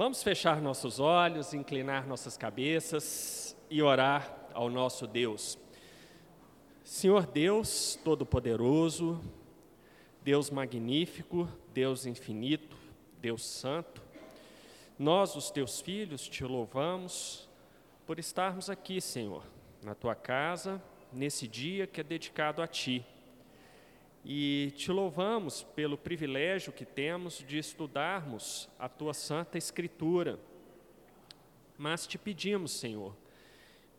Vamos fechar nossos olhos, inclinar nossas cabeças e orar ao nosso Deus. Senhor Deus Todo-Poderoso, Deus magnífico, Deus infinito, Deus santo, nós, os teus filhos, te louvamos por estarmos aqui, Senhor, na tua casa, nesse dia que é dedicado a ti. E te louvamos pelo privilégio que temos de estudarmos a tua santa Escritura. Mas te pedimos, Senhor,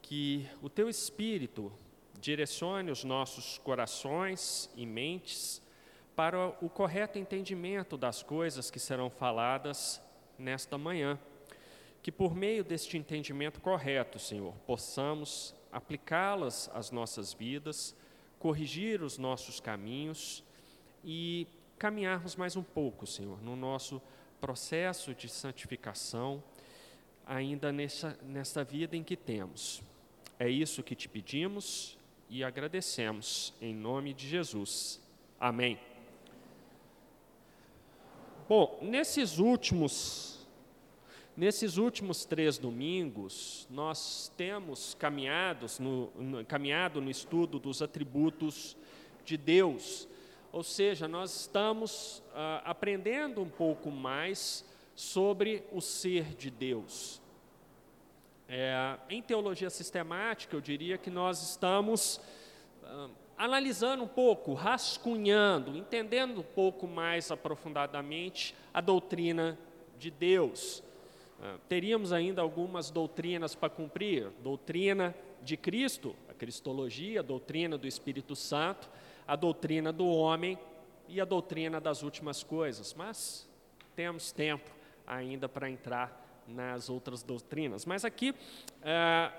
que o teu Espírito direcione os nossos corações e mentes para o correto entendimento das coisas que serão faladas nesta manhã. Que por meio deste entendimento correto, Senhor, possamos aplicá-las às nossas vidas corrigir os nossos caminhos e caminharmos mais um pouco, Senhor, no nosso processo de santificação, ainda nessa, nessa vida em que temos. É isso que te pedimos e agradecemos, em nome de Jesus. Amém. Bom, nesses últimos Nesses últimos três domingos, nós temos caminhados no, no, caminhado no estudo dos atributos de Deus, ou seja, nós estamos ah, aprendendo um pouco mais sobre o ser de Deus. É, em teologia sistemática, eu diria que nós estamos ah, analisando um pouco, rascunhando, entendendo um pouco mais aprofundadamente a doutrina de Deus. Ah, teríamos ainda algumas doutrinas para cumprir: doutrina de Cristo, a cristologia, a doutrina do Espírito Santo, a doutrina do homem e a doutrina das últimas coisas. Mas temos tempo ainda para entrar nas outras doutrinas. Mas aqui ah,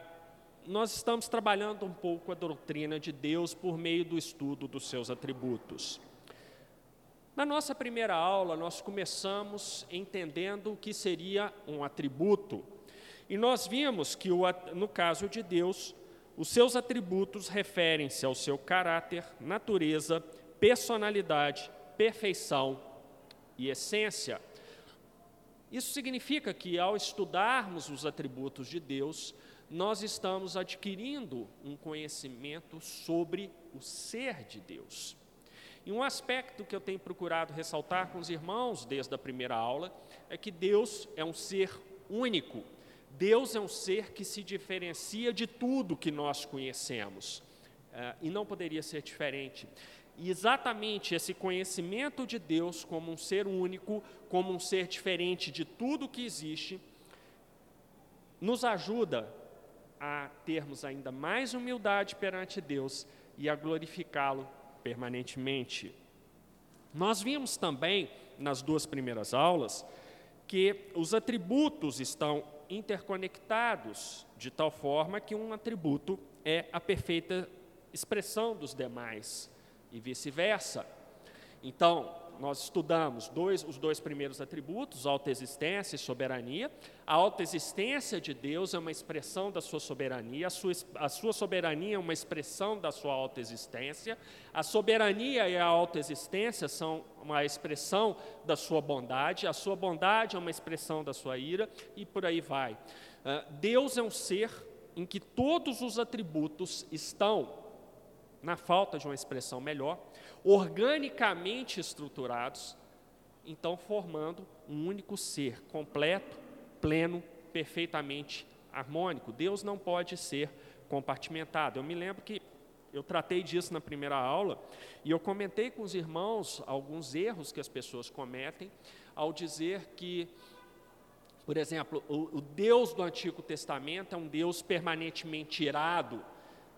nós estamos trabalhando um pouco a doutrina de Deus por meio do estudo dos seus atributos. Na nossa primeira aula, nós começamos entendendo o que seria um atributo. E nós vimos que, no caso de Deus, os seus atributos referem-se ao seu caráter, natureza, personalidade, perfeição e essência. Isso significa que, ao estudarmos os atributos de Deus, nós estamos adquirindo um conhecimento sobre o ser de Deus. E um aspecto que eu tenho procurado ressaltar com os irmãos desde a primeira aula é que Deus é um ser único. Deus é um ser que se diferencia de tudo que nós conhecemos. Uh, e não poderia ser diferente. E exatamente esse conhecimento de Deus como um ser único, como um ser diferente de tudo que existe, nos ajuda a termos ainda mais humildade perante Deus e a glorificá-lo permanentemente. Nós vimos também, nas duas primeiras aulas, que os atributos estão interconectados, de tal forma que um atributo é a perfeita expressão dos demais e vice-versa. Então, nós estudamos dois, os dois primeiros atributos, autoexistência e soberania. A autoexistência de Deus é uma expressão da sua soberania, a sua, a sua soberania é uma expressão da sua autoexistência. A soberania e a autoexistência são uma expressão da sua bondade, a sua bondade é uma expressão da sua ira, e por aí vai. Uh, Deus é um ser em que todos os atributos estão, na falta de uma expressão melhor, organicamente estruturados, então formando um único ser completo, pleno, perfeitamente harmônico. Deus não pode ser compartimentado. Eu me lembro que eu tratei disso na primeira aula e eu comentei com os irmãos alguns erros que as pessoas cometem ao dizer que, por exemplo, o, o Deus do Antigo Testamento é um Deus permanentemente irado,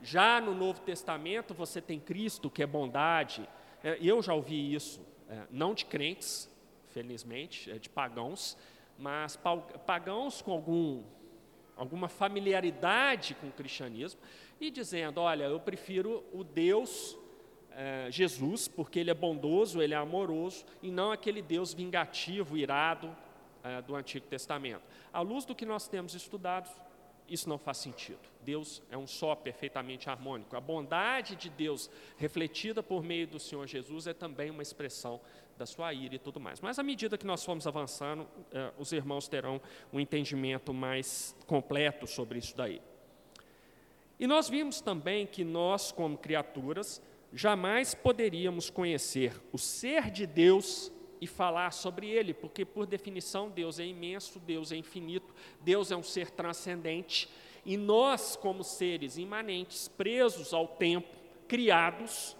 já no Novo Testamento você tem Cristo, que é bondade. É, eu já ouvi isso, é, não de crentes, felizmente, é de pagãos, mas pagãos com algum, alguma familiaridade com o cristianismo e dizendo: olha, eu prefiro o Deus é, Jesus, porque ele é bondoso, ele é amoroso, e não aquele Deus vingativo, irado é, do Antigo Testamento. À luz do que nós temos estudado, isso não faz sentido. Deus é um só perfeitamente harmônico. A bondade de Deus, refletida por meio do Senhor Jesus, é também uma expressão da sua ira e tudo mais. Mas à medida que nós formos avançando, eh, os irmãos terão um entendimento mais completo sobre isso daí. E nós vimos também que nós, como criaturas, jamais poderíamos conhecer o ser de Deus e falar sobre ele, porque, por definição, Deus é imenso, Deus é infinito, Deus é um ser transcendente, e nós, como seres imanentes, presos ao tempo, criados,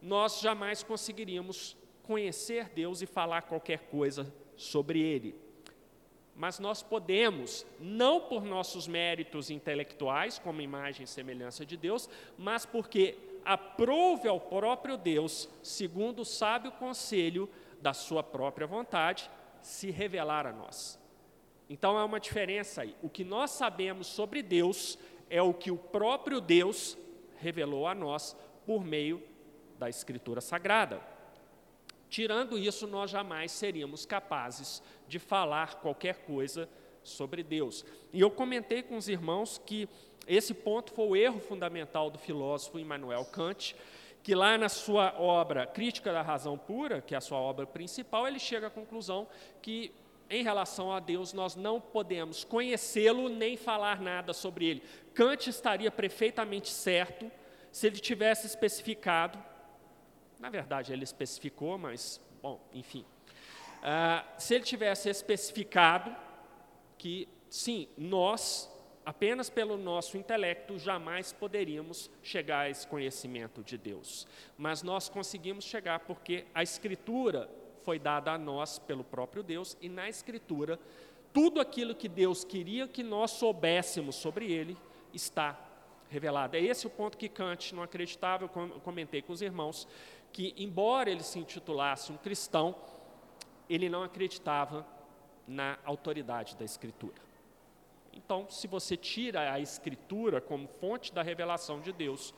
nós jamais conseguiríamos conhecer Deus e falar qualquer coisa sobre ele. Mas nós podemos, não por nossos méritos intelectuais, como imagem e semelhança de Deus, mas porque aprove ao próprio Deus, segundo o sábio conselho da sua própria vontade, se revelar a nós. Então há uma diferença aí. O que nós sabemos sobre Deus é o que o próprio Deus revelou a nós por meio da Escritura Sagrada. Tirando isso, nós jamais seríamos capazes de falar qualquer coisa sobre Deus. E eu comentei com os irmãos que esse ponto foi o erro fundamental do filósofo Immanuel Kant, que lá na sua obra Crítica da Razão Pura, que é a sua obra principal, ele chega à conclusão que em relação a Deus nós não podemos conhecê-lo nem falar nada sobre ele. Kant estaria perfeitamente certo se ele tivesse especificado, na verdade ele especificou, mas, bom, enfim, uh, se ele tivesse especificado que, sim, nós apenas pelo nosso intelecto jamais poderíamos chegar a esse conhecimento de Deus. Mas nós conseguimos chegar porque a Escritura foi dada a nós pelo próprio Deus e na Escritura tudo aquilo que Deus queria que nós soubéssemos sobre Ele está revelado. É esse o ponto que Kant não acreditava. Eu comentei com os irmãos que, embora ele se intitulasse um cristão, ele não acreditava na autoridade da Escritura. Então, se você tira a Escritura como fonte da revelação de Deus,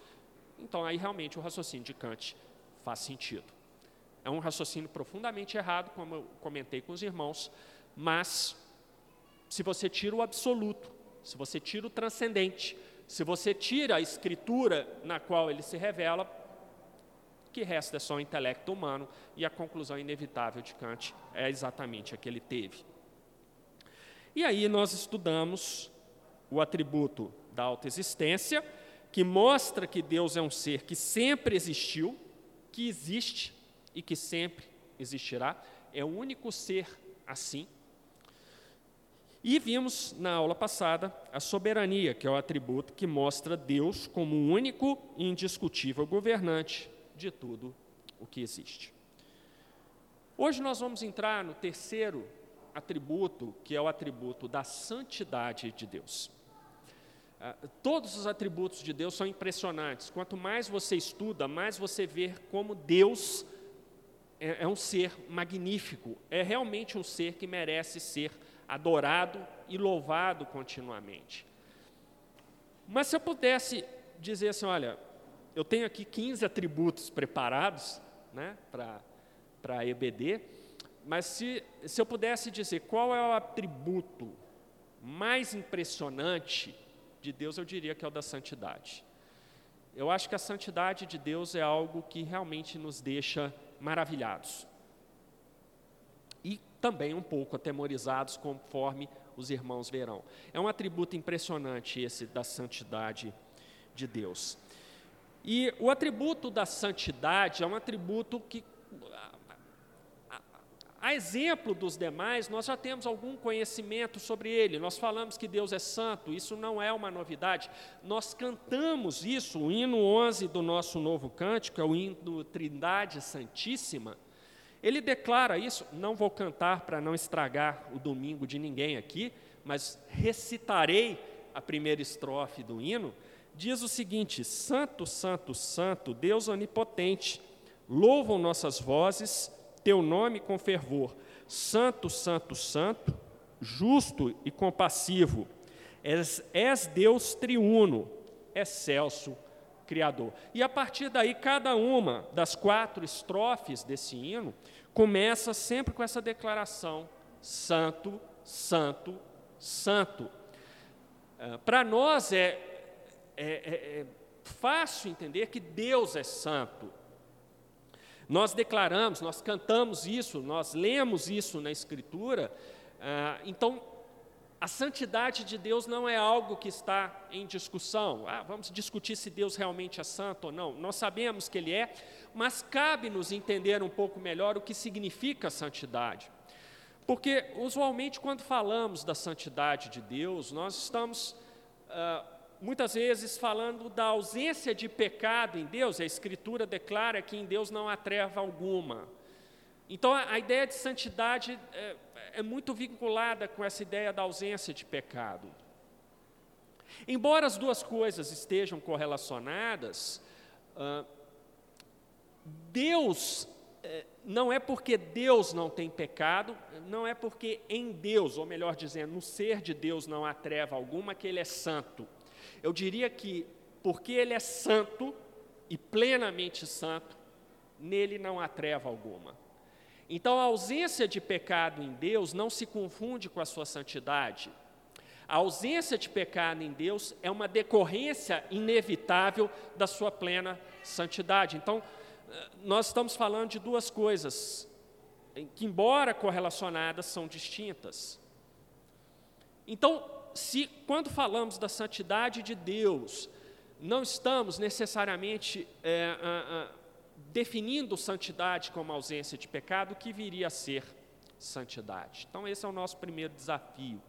então aí realmente o raciocínio de Kant faz sentido. É um raciocínio profundamente errado, como eu comentei com os irmãos, mas se você tira o absoluto, se você tira o transcendente, se você tira a escritura na qual ele se revela, o que resta é só o intelecto humano e a conclusão inevitável de Kant é exatamente a que ele teve. E aí nós estudamos o atributo da autoexistência, que mostra que Deus é um ser que sempre existiu, que existe e que sempre existirá. É o único ser assim. E vimos na aula passada a soberania, que é o atributo que mostra Deus como o único e indiscutível governante de tudo o que existe. Hoje nós vamos entrar no terceiro atributo, que é o atributo da santidade de Deus. Ah, todos os atributos de Deus são impressionantes. Quanto mais você estuda, mais você vê como Deus é, é um ser magnífico, é realmente um ser que merece ser adorado e louvado continuamente. Mas se eu pudesse dizer assim, olha, eu tenho aqui 15 atributos preparados né, para EBD, mas se, se eu pudesse dizer qual é o atributo mais impressionante de Deus, eu diria que é o da santidade. Eu acho que a santidade de Deus é algo que realmente nos deixa maravilhados. E também um pouco atemorizados, conforme os irmãos verão. É um atributo impressionante esse da santidade de Deus. E o atributo da santidade é um atributo que a exemplo dos demais, nós já temos algum conhecimento sobre ele. Nós falamos que Deus é santo, isso não é uma novidade. Nós cantamos isso, o hino 11 do nosso novo cântico, é o hino Trindade Santíssima. Ele declara isso, não vou cantar para não estragar o domingo de ninguém aqui, mas recitarei a primeira estrofe do hino. Diz o seguinte: Santo, Santo, Santo, Deus onipotente, louvam nossas vozes teu nome com fervor. Santo, Santo, Santo, justo e compassivo. És, és Deus triuno, excelso Criador. E a partir daí, cada uma das quatro estrofes desse hino começa sempre com essa declaração: Santo, Santo, Santo. Uh, Para nós é, é, é, é fácil entender que Deus é santo. Nós declaramos, nós cantamos isso, nós lemos isso na Escritura. Uh, então, a santidade de Deus não é algo que está em discussão. Ah, vamos discutir se Deus realmente é santo ou não. Nós sabemos que Ele é, mas cabe-nos entender um pouco melhor o que significa santidade. Porque, usualmente, quando falamos da santidade de Deus, nós estamos, ah, muitas vezes, falando da ausência de pecado em Deus. A Escritura declara que em Deus não há treva alguma. Então, a, ideia de santidade é, é muito vinculada com essa ideia da ausência de pecado. Embora as duas coisas estejam correlacionadas, ah, Deus eh, não é porque Deus não tem pecado, não é porque em Deus, ou melhor dizendo, no ser de Deus não há treva alguma, que Ele é santo. Eu diria que porque Ele é santo e plenamente santo, nele não há treva alguma. Então, a ausência de pecado em Deus não se confunde com a sua santidade. A ausência de pecado em Deus é uma decorrência inevitável da sua plena santidade. Então, nós estamos falando de duas coisas que, embora correlacionadas, são distintas. Então, se quando falamos da santidade de Deus, não estamos necessariamente é, a, a, definindo santidade como ausência de pecado, o que viria a ser santidade. Então, esse é o nosso primeiro desafio,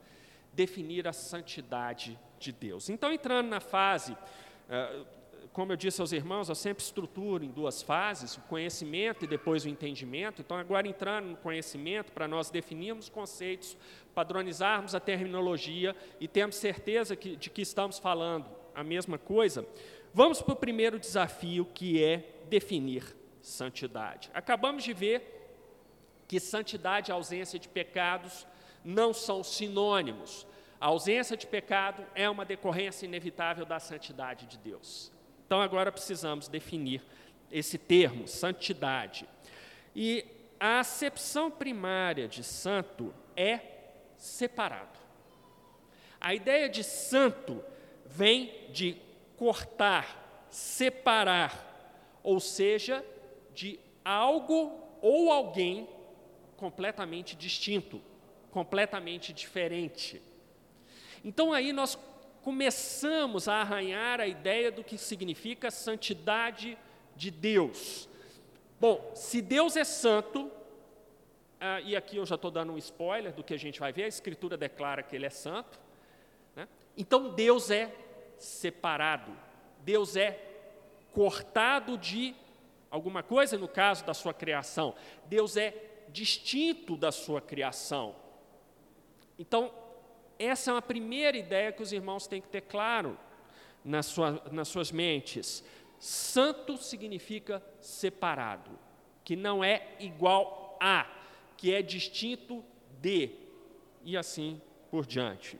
definir a santidade de Deus. Então, entrando na fase, é, como eu disse aos irmãos, eu sempre estruturo em duas fases, o conhecimento e depois o entendimento. Então, agora entrando no conhecimento, para nós definirmos conceitos, padronizarmos a terminologia e termos certeza que, de que estamos falando a mesma coisa, vamos para o primeiro desafio, que é definir santidade. Acabamos de ver que santidade e ausência de pecados não são sinônimos. A ausência de pecado é uma decorrência inevitável da santidade de Deus. Então agora precisamos definir esse termo, santidade. E a acepção primária de santo é separado. A ideia de santo vem de cortar, separar, ou seja, de algo ou alguém completamente distinto, completamente diferente. Então aí nós começamos a arranhar a ideia do que significa santidade de Deus. Bom, se Deus é santo, ah, e aqui eu já estou dando um spoiler do que a gente vai ver, a Escritura declara que Ele é santo, né? então Deus é separado, Deus é cortado de alguma coisa, no caso da sua criação, Deus é distinto da sua criação. Então, essa é uma primeira ideia que os irmãos têm que ter claro nas, sua, nas suas mentes. Santo significa separado, que não é igual a, que é distinto de, e assim por diante.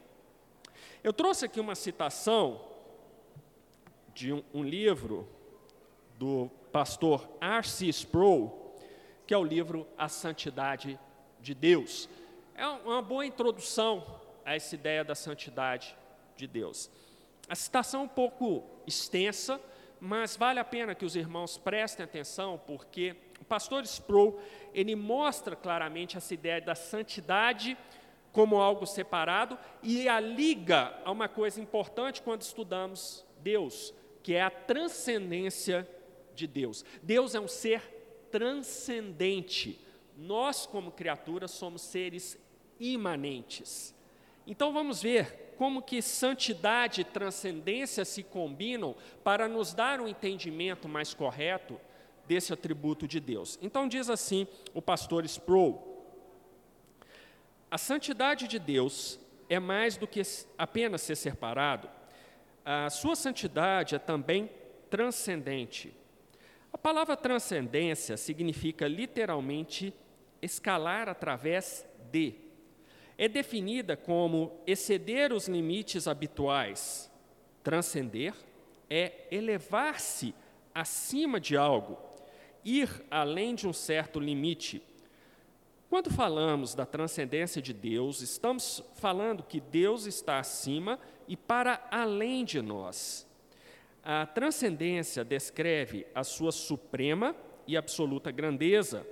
Eu trouxe aqui uma citação de um, um livro do pastor R.C. Sproul, que é o livro A Santidade de Deus. É uma boa introdução a essa ideia da santidade de Deus. A citação é um pouco extensa, mas vale a pena que os irmãos prestem atenção, porque o pastor Sproul, ele mostra claramente essa ideia da santidade como algo separado e a liga a uma coisa importante quando estudamos Deus, que é a transcendência de Deus. Deus é um ser transcendente. Nós, como criaturas, somos seres imanentes. Então vamos ver como que santidade e transcendência se combinam para nos dar um entendimento mais correto desse atributo de Deus. Então diz assim o pastor Sproul: A santidade de Deus é mais do que apenas ser separado. A sua santidade é também transcendente. A palavra transcendência significa literalmente escalar através de é definida como exceder os limites habituais. Transcender é elevar-se acima de algo, ir além de um certo limite. Quando falamos da transcendência de Deus, estamos falando que Deus está acima e para além de nós. A transcendência descreve a sua suprema e absoluta grandeza.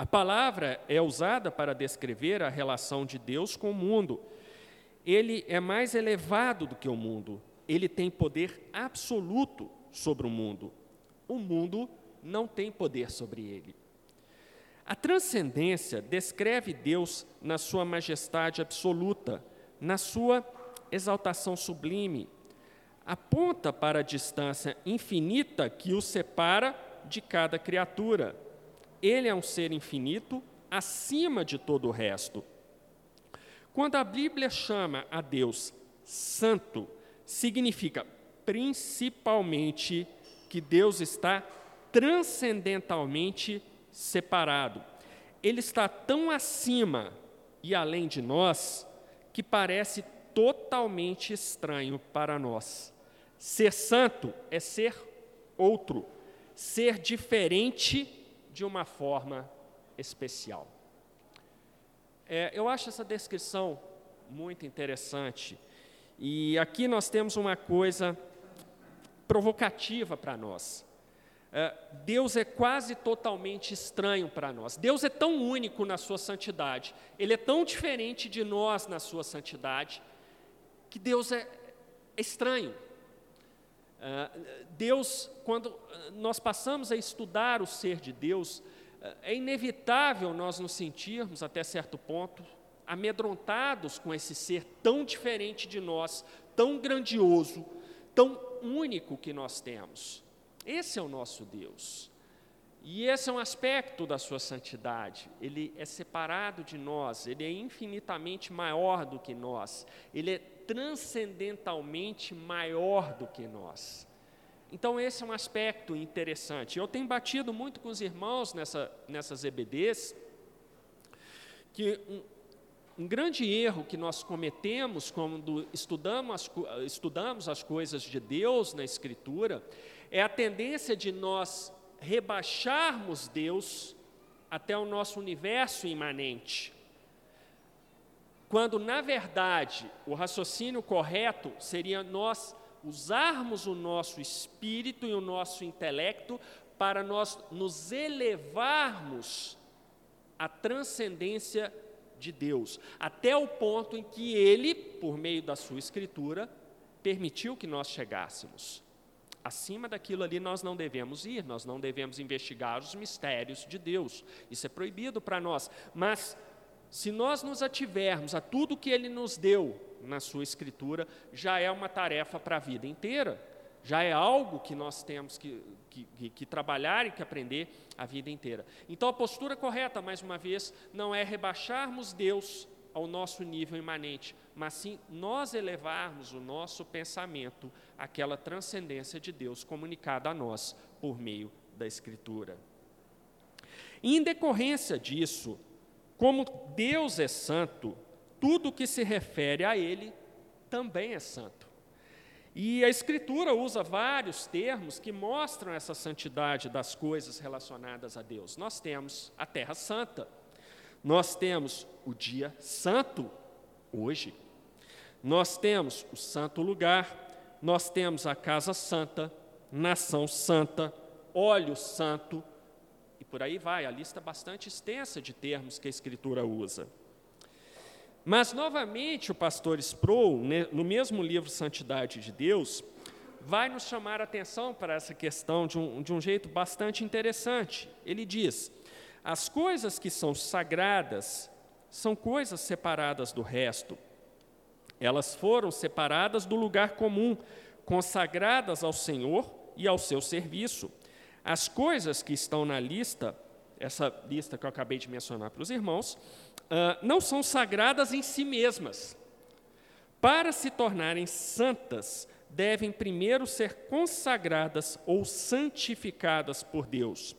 A palavra é usada para descrever a relação de Deus com o mundo. Ele é mais elevado do que o mundo. Ele tem poder absoluto sobre o mundo. O mundo não tem poder sobre ele. A transcendência descreve Deus na sua majestade absoluta, na sua exaltação sublime. Aponta para a distância infinita que o separa de cada criatura. Ele é um ser infinito, acima de todo o resto. Quando a Bíblia chama a Deus santo, significa principalmente que Deus está transcendentalmente separado. Ele está tão acima e além de nós que parece totalmente estranho para nós. Ser santo é ser outro, ser diferente de uma forma especial. É, eu acho essa descrição muito interessante. E aqui nós temos uma coisa provocativa para nós. É, Deus é quase totalmente estranho para nós. Deus é tão único na sua santidade, Ele é tão diferente de nós na sua santidade, que Deus é estranho. É, Deus, quando nós passamos a estudar o ser de Deus, é inevitável nós nos sentirmos, até certo ponto, amedrontados com esse ser tão diferente de nós, tão grandioso, tão único que nós temos. Esse é o nosso Deus. E esse é um aspecto da sua santidade. Ele é separado de nós, ele é infinitamente maior do que nós, ele é transcendentalmente maior do que nós. Então, esse é um aspecto interessante. Eu tenho batido muito com os irmãos nessa, nessas EBDs, que um, um grande erro que nós cometemos quando estudamos as, estudamos as coisas de Deus na Escritura é a tendência de nós rebaixarmos Deus até o nosso universo imanente. Quando, na verdade, o raciocínio correto seria nós usarmos o nosso espírito e o nosso intelecto para nós nos elevarmos à transcendência de Deus, até o ponto em que Ele, por meio da Sua Escritura, permitiu que nós chegássemos. Acima daquilo ali nós não devemos ir, nós não devemos investigar os mistérios de Deus. Isso é proibido para nós. Mas se nós nos ativermos a tudo que Ele nos deu na Sua Escritura, já é uma tarefa para a vida inteira. Já é algo que nós temos que, que, que, trabalhar e que aprender a vida inteira. Então, a postura correta, mais uma vez, não é rebaixarmos Deus ao nosso nível imanente, mas sim nós elevarmos o nosso pensamento àquela transcendência de Deus comunicada a nós por meio da Escritura. Em decorrência disso, como Deus é santo, tudo que se refere a Ele também é santo. E a Escritura usa vários termos que mostram essa santidade das coisas relacionadas a Deus. Nós temos a Terra Santa, nós temos o dia santo, hoje. Nós temos o santo lugar, nós temos a casa santa, nação santa, óleo santo, por aí vai, a lista é bastante extensa de termos que a Escritura usa. Mas, novamente, o pastor Sproul, no mesmo livro Santidade de Deus, vai nos chamar a atenção para essa questão de um, de um jeito bastante interessante. Ele diz: as coisas que são sagradas são coisas separadas do resto. Elas foram separadas do lugar comum, consagradas ao Senhor e ao seu serviço. As coisas que estão na lista, essa lista que eu acabei de mencionar para os irmãos, uh, não são sagradas em si mesmas. Para se tornarem santas, devem primeiro ser consagradas ou santificadas por Deus.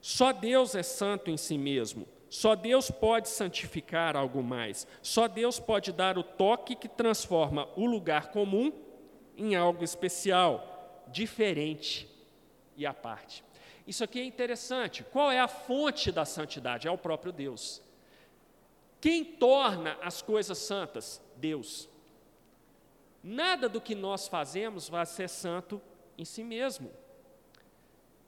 Só Deus é santo em si mesmo. Só Deus pode santificar algo mais. Só Deus pode dar o toque que transforma o lugar comum em algo especial, diferente e à parte. Isso aqui é interessante. Qual é a fonte da santidade? É o próprio Deus. Quem torna as coisas santas? Deus. Nada do que nós fazemos vai ser santo em si mesmo.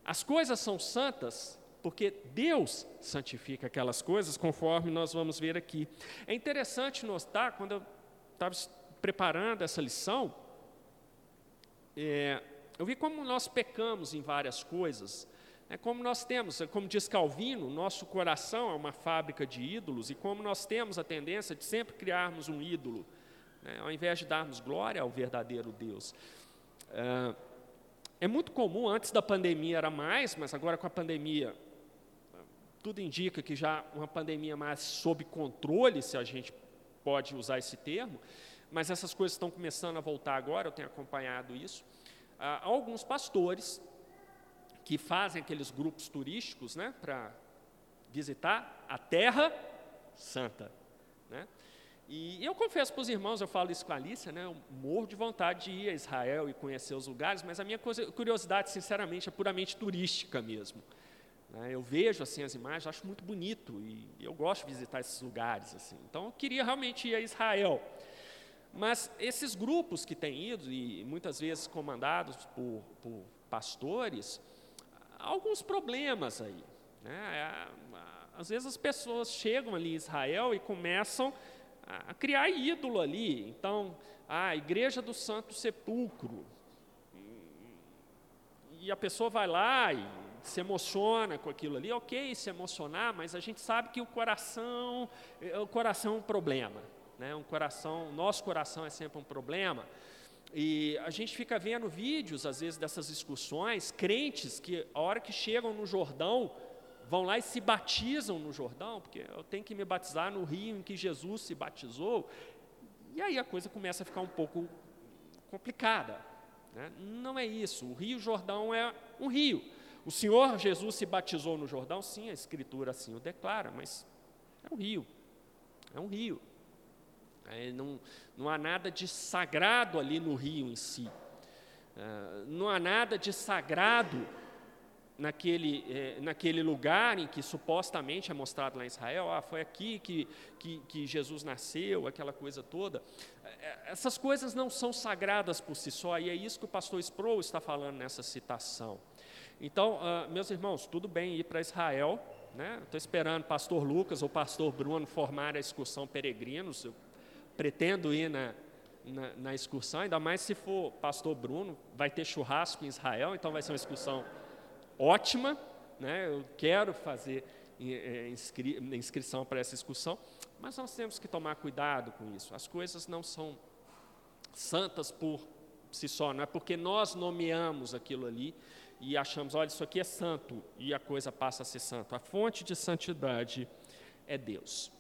As coisas são santas porque Deus santifica aquelas coisas, conforme nós vamos ver aqui. É interessante notar, quando eu estava preparando essa lição, é, eu vi como nós pecamos em várias coisas. É como nós temos, como diz Calvino, nosso coração é uma fábrica de ídolos, e como nós temos a tendência de sempre criarmos um ídolo, né, ao invés de darmos glória ao verdadeiro Deus. É, é muito comum, antes da pandemia era mais, mas agora com a pandemia tudo indica que já uma pandemia mais sob controle, se a gente pode usar esse termo, mas essas coisas estão começando a voltar agora, eu tenho acompanhado isso. Há alguns pastores que fazem aqueles grupos turísticos né, para visitar a Terra Santa. Né? E eu confesso para os irmãos, eu falo isso com a Alicia, né, eu morro de vontade de ir a Israel e conhecer os lugares, mas a minha curiosidade, sinceramente, é puramente turística mesmo. Né? Eu vejo assim as imagens, acho muito bonito e eu gosto de visitar esses lugares. Assim. Então, eu queria realmente ir a Israel. Mas esses grupos que têm ido, e muitas vezes comandados por, por pastores, há alguns problemas aí. Né? Às vezes as pessoas chegam ali em Israel e começam a criar ídolo ali. Então, a igreja do Santo Sepulcro. E a pessoa vai lá e se emociona com aquilo ali, ok, se emocionar, mas a gente sabe que o coração, eh, o coração é um problema, né? Um coração, nosso coração é sempre um problema. E a gente fica vendo vídeos, às vezes, dessas discussões, crentes que, a hora que chegam no Jordão, vão lá e se batizam no Jordão, porque eu tenho que me batizar no rio em que Jesus se batizou. E aí a coisa começa a ficar um pouco complicada. Né? Não é isso. O Rio Jordão é um rio. O Senhor Jesus se batizou no Jordão? Sim, a Escritura assim o declara, mas é um rio. É um rio. É, não, não há nada de sagrado ali no rio em si. É, não há nada de sagrado naquele, é, naquele lugar em que supostamente é mostrado lá em Israel, ah, foi aqui que, que, que Jesus nasceu, aquela coisa toda. É, essas coisas não são sagradas por si só, e é isso que o pastor Sproul está falando nessa citação. Então, uh, meus irmãos, tudo bem ir para Israel, né? Estou esperando o pastor Lucas ou o pastor Bruno formar a excursão peregrinos. Eu pretendo ir na, na, na, excursão, ainda mais se for pastor Bruno, vai ter churrasco em Israel, então vai ser uma excursão ótima. Né? Eu quero fazer eh, inscri, inscrição para essa excursão, mas nós temos que tomar cuidado com isso. As coisas não são santas por si só, não é porque nós nomeamos aquilo ali e achamos, olha, isso aqui é santo, e a coisa passa a ser santo. A fonte de santidade é Deus.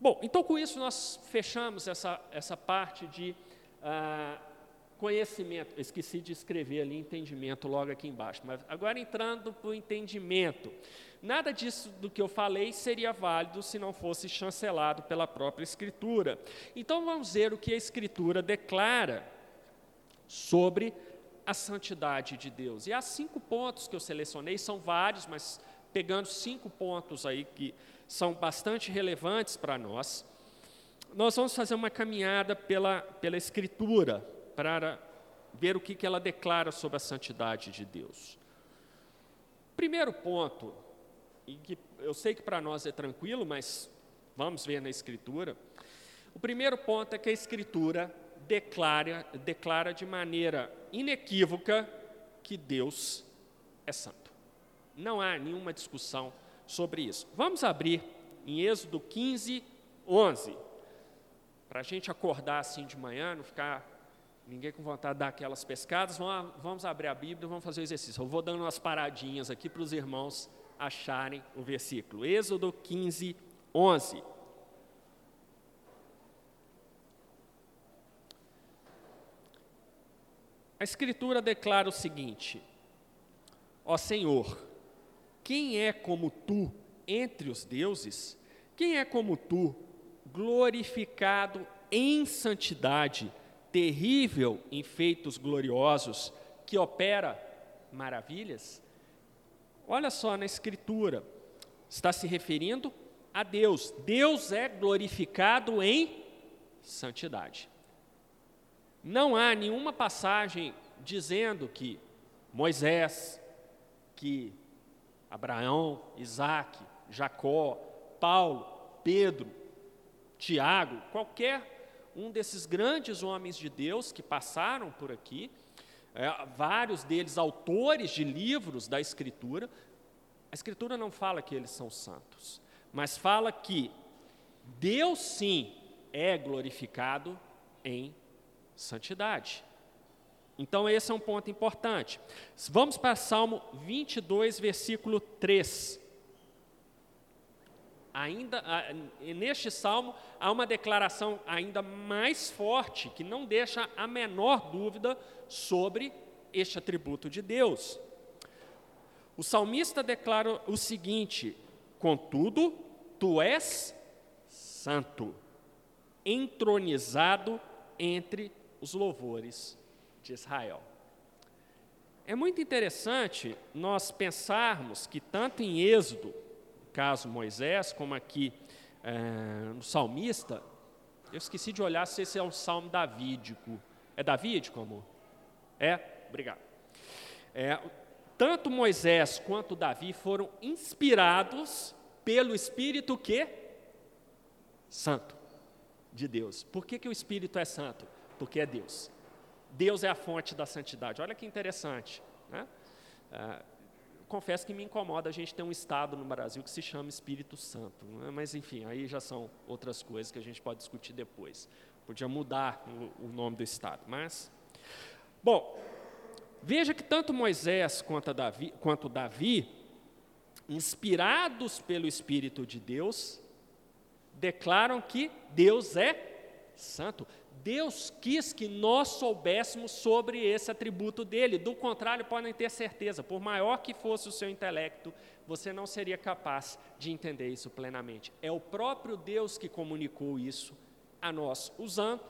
Bom, então com isso nós fechamos essa, essa parte de ah, conhecimento. Esqueci de escrever ali entendimento logo aqui embaixo, mas agora entrando para o entendimento. Nada disso do que eu falei seria válido se não fosse chancelado pela própria Escritura. Então vamos ver o que a Escritura declara sobre a santidade de Deus. E há cinco pontos que eu selecionei, são vários, mas pegando cinco pontos aí que são bastante relevantes para nós, nós vamos fazer uma caminhada pela, pela Escritura para ver o que, que ela declara sobre a santidade de Deus. Primeiro ponto, e que eu sei que para nós é tranquilo, mas vamos ver na Escritura. O primeiro ponto é que a Escritura declara, declara de maneira inequívoca que Deus é santo. Não há nenhuma discussão sobre isso. Vamos abrir em Êxodo 15, 11, para a gente acordar assim de manhã, não ficar ninguém com vontade de dar aquelas pescadas. Vamos, abrir a Bíblia e vamos fazer o exercício. Eu vou dando umas paradinhas aqui para os irmãos acharem o versículo. Êxodo 15, 11. A Escritura declara o seguinte: Ó Senhor, quem é como tu entre os deuses? Quem é como tu, glorificado em santidade, terrível em feitos gloriosos, que opera maravilhas? Olha só na Escritura, está se referindo a Deus. Deus é glorificado em santidade. Não há nenhuma passagem dizendo que Moisés, que Abraão, Isaac, Jacó, Paulo, Pedro, Tiago, qualquer um desses grandes homens de Deus que passaram por aqui, é, vários deles autores de livros da Escritura, a Escritura não fala que eles são santos, mas fala que Deus sim é glorificado em santidade. Então, esse é um ponto importante. Vamos para Salmo 22, versículo 3. Ainda, neste salmo, há uma declaração ainda mais forte, que não deixa a menor dúvida sobre este atributo de Deus. O salmista declara o seguinte: Contudo, tu és santo, entronizado entre os louvores de Israel. É muito interessante nós pensarmos que, tanto em Êxodo, caso Moisés, como aqui é, no salmista, eu esqueci de olhar se esse é um salmo davídico. É davídico, amor? É? Obrigado. É, tanto Moisés quanto Davi foram inspirados pelo Espírito que? Santo de Deus. Por que, que o Espírito é santo? Porque é Deus. Deus é a fonte da santidade. Olha que interessante. Né? Ah, confesso que me incomoda a gente ter um Estado no Brasil que se chama Espírito Santo. Né? Mas, enfim, aí já são outras coisas que a gente pode discutir depois. Podia mudar o, o nome do Estado. Mas, bom, veja que tanto Moisés quanto Davi, quanto Davi inspirados pelo Espírito de Deus, declaram que Deus é santo. Deus quis que nós soubéssemos sobre esse atributo dele, do contrário, podem ter certeza, por maior que fosse o seu intelecto, você não seria capaz de entender isso plenamente. É o próprio Deus que comunicou isso a nós, usando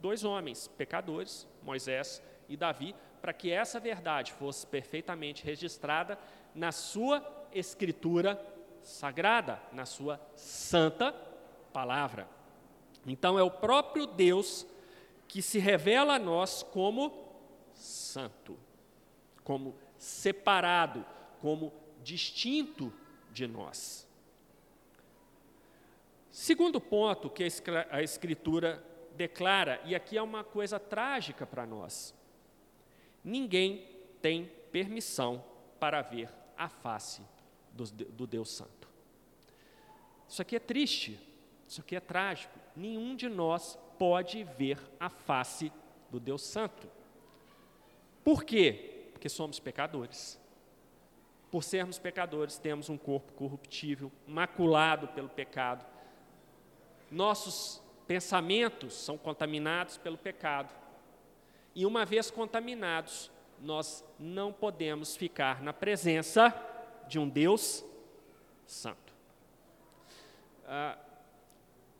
dois homens pecadores, Moisés e Davi, para que essa verdade fosse perfeitamente registrada na sua escritura sagrada, na sua santa palavra. Então é o próprio Deus que se revela a nós como santo, como separado, como distinto de nós. Segundo ponto que a Escritura declara, e aqui é uma coisa trágica para nós: ninguém tem permissão para ver a face do, Deus Santo. Isso aqui é triste, isso aqui é trágico. Nenhum de nós pode ver a face do Deus Santo. Por quê? Porque somos pecadores. Por sermos pecadores, temos um corpo corruptível, maculado pelo pecado. Nossos pensamentos são contaminados pelo pecado. E uma vez contaminados, nós não podemos ficar na presença de um Deus Santo. Ah,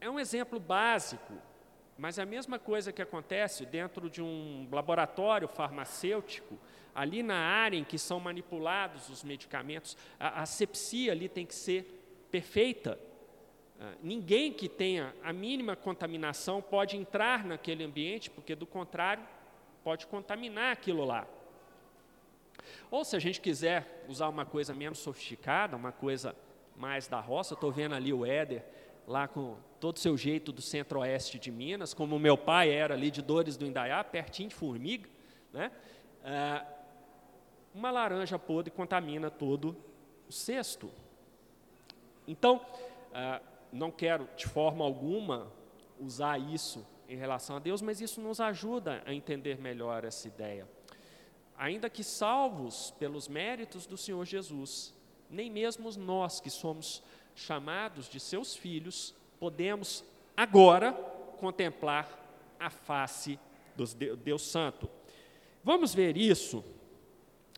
é um exemplo básico, mas é a mesma coisa que acontece dentro de um laboratório farmacêutico, ali na área em que são manipulados os medicamentos, a asepsia ali tem que ser perfeita. Ah, ninguém que tenha a mínima contaminação pode entrar naquele ambiente, porque do contrário, pode contaminar aquilo lá. Ou se a gente quiser usar uma coisa menos sofisticada, uma coisa mais da roça, estou vendo ali o Éder lá com todo o seu jeito do centro-oeste de Minas, como meu pai era ali de Dores do Indaiá, pertinho de Formiga, né? Ah, uma laranja podre contamina todo o cesto. Então, ah, não quero de forma alguma usar isso em relação a Deus, mas isso nos ajuda a entender melhor essa ideia. Ainda que salvos pelos méritos do Senhor Jesus, nem mesmo nós que somos chamados de seus filhos, podemos agora contemplar a face do Deus Santo. Vamos ver isso.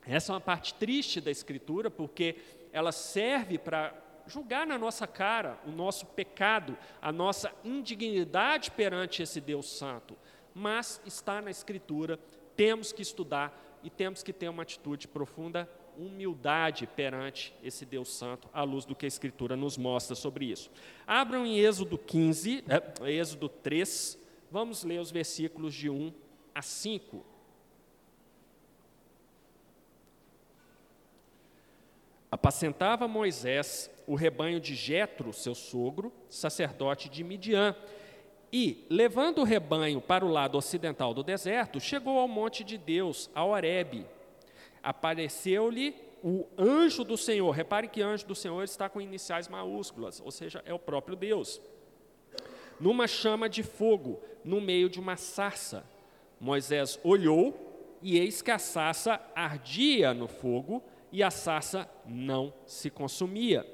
Essa é uma parte triste da Escritura, porque ela serve para julgar na nossa cara o nosso pecado, a nossa indignidade perante esse Deus Santo. Mas está na Escritura, temos que estudar e temos que ter uma atitude profunda humildade perante esse Deus Santo, à luz do que a Escritura nos mostra sobre isso. Abram em Êxodo 15, é, Êxodo 3, vamos ler os versículos de 1 a 5. Apacentava Moisés o rebanho de Jetro, seu sogro, sacerdote de Midian, e, levando o rebanho para o lado ocidental do deserto, chegou ao monte de Deus, a Horebe. Apareceu-lhe o anjo do Senhor. Repare que anjo do Senhor está com iniciais maiúsculas, ou seja, é o próprio Deus. Numa chama de fogo, no meio de uma sarça. Moisés olhou, e eis que a sarça ardia no fogo, e a sarça não se consumia.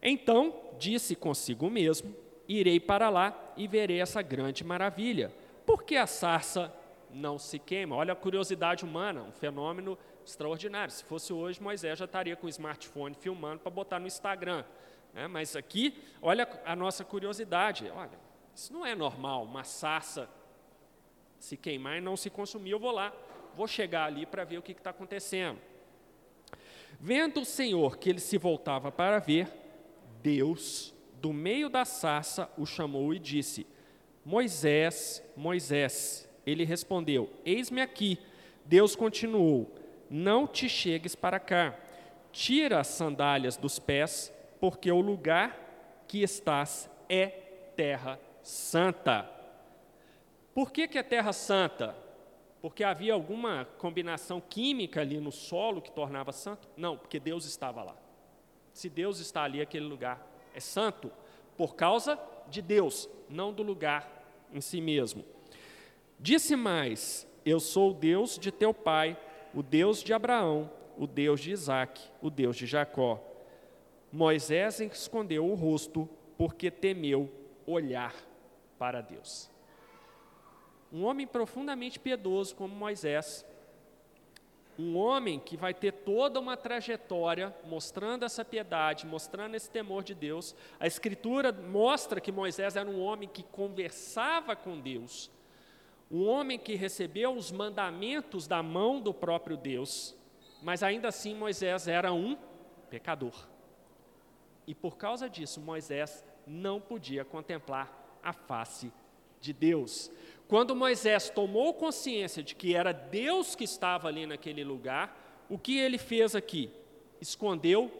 Então disse consigo mesmo: Irei para lá e verei essa grande maravilha. Por que a sarça não se queima? Olha a curiosidade humana, um fenômeno extraordinário. Se fosse hoje, Moisés já estaria com o smartphone filmando para botar no Instagram. Né? Mas aqui, olha a nossa curiosidade. Olha, isso não é normal, uma sarça se queimar e não se consumir. Eu vou lá, vou chegar ali para ver o que está acontecendo. Vendo o Senhor que ele se voltava para ver, Deus, do meio da sarça, o chamou e disse: Moisés, Moisés. Ele respondeu: Eis-me aqui. Deus continuou: Não te chegues para cá. Tira as sandálias dos pés, porque o lugar que estás é terra santa. Por que, que é terra santa? Porque havia alguma combinação química ali no solo que tornava santo? Não, porque Deus estava lá. Se Deus está ali, aquele lugar é santo por causa de Deus, não do lugar em si mesmo. Disse mais: Eu sou Deus de teu pai, o Deus de Abraão, o Deus de Isaac, o Deus de Jacó. Moisés escondeu o rosto porque temeu olhar para Deus. Um homem profundamente piedoso como Moisés, um homem que vai ter toda uma trajetória mostrando essa piedade, mostrando esse temor de Deus. A Escritura mostra que Moisés era um homem que conversava com Deus, um homem que recebeu os mandamentos da mão do próprio Deus, mas ainda assim Moisés era um pecador. E por causa disso, Moisés não podia contemplar a face de Deus. Quando Moisés tomou consciência de que era Deus que estava ali naquele lugar, o que ele fez aqui? Escondeu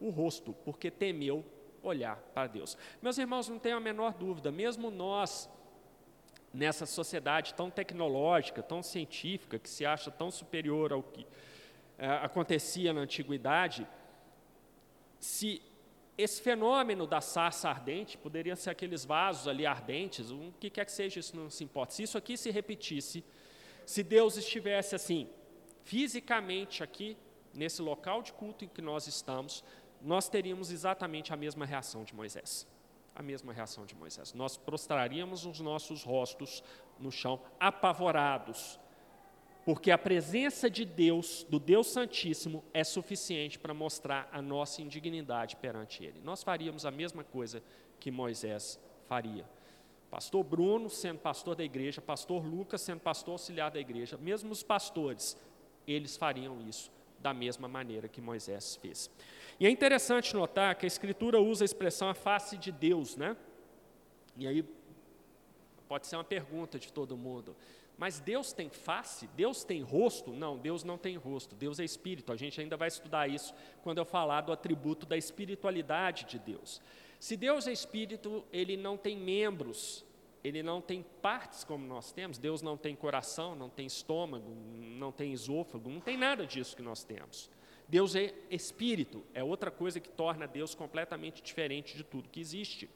o rosto, porque temeu olhar para Deus. Meus irmãos, não tenho a menor dúvida, mesmo nós, nessa sociedade tão tecnológica, tão científica, que se acha tão superior ao que é, acontecia na antiguidade, se esse fenômeno da sarça ardente poderia ser aqueles vasos ali ardentes, o que quer que seja, isso não se importa. Se isso aqui se repetisse, se Deus estivesse assim, fisicamente aqui, nesse local de culto em que nós estamos, nós teríamos exatamente a mesma reação de Moisés. A mesma reação de Moisés. Nós prostraríamos os nossos rostos no chão, apavorados, porque a presença de Deus, do Deus Santíssimo, é suficiente para mostrar a nossa indignidade perante Ele. Nós faríamos a mesma coisa que Moisés faria. Pastor Bruno, sendo pastor da igreja, pastor Lucas, sendo pastor auxiliar da igreja, mesmo os pastores, eles fariam isso da mesma maneira que Moisés fez. E é interessante notar que a Escritura usa a expressão a face de Deus, né? E aí pode ser uma pergunta de todo mundo. Mas Deus tem face? Deus tem rosto? Não, Deus não tem rosto. Deus é espírito. A gente ainda vai estudar isso quando eu falar do atributo da espiritualidade de Deus. Se Deus é espírito, ele não tem membros, ele não tem partes como nós temos. Deus não tem coração, não tem estômago, não tem esôfago, não tem nada disso que nós temos. Deus é espírito, é outra coisa que torna Deus completamente diferente de tudo que existe.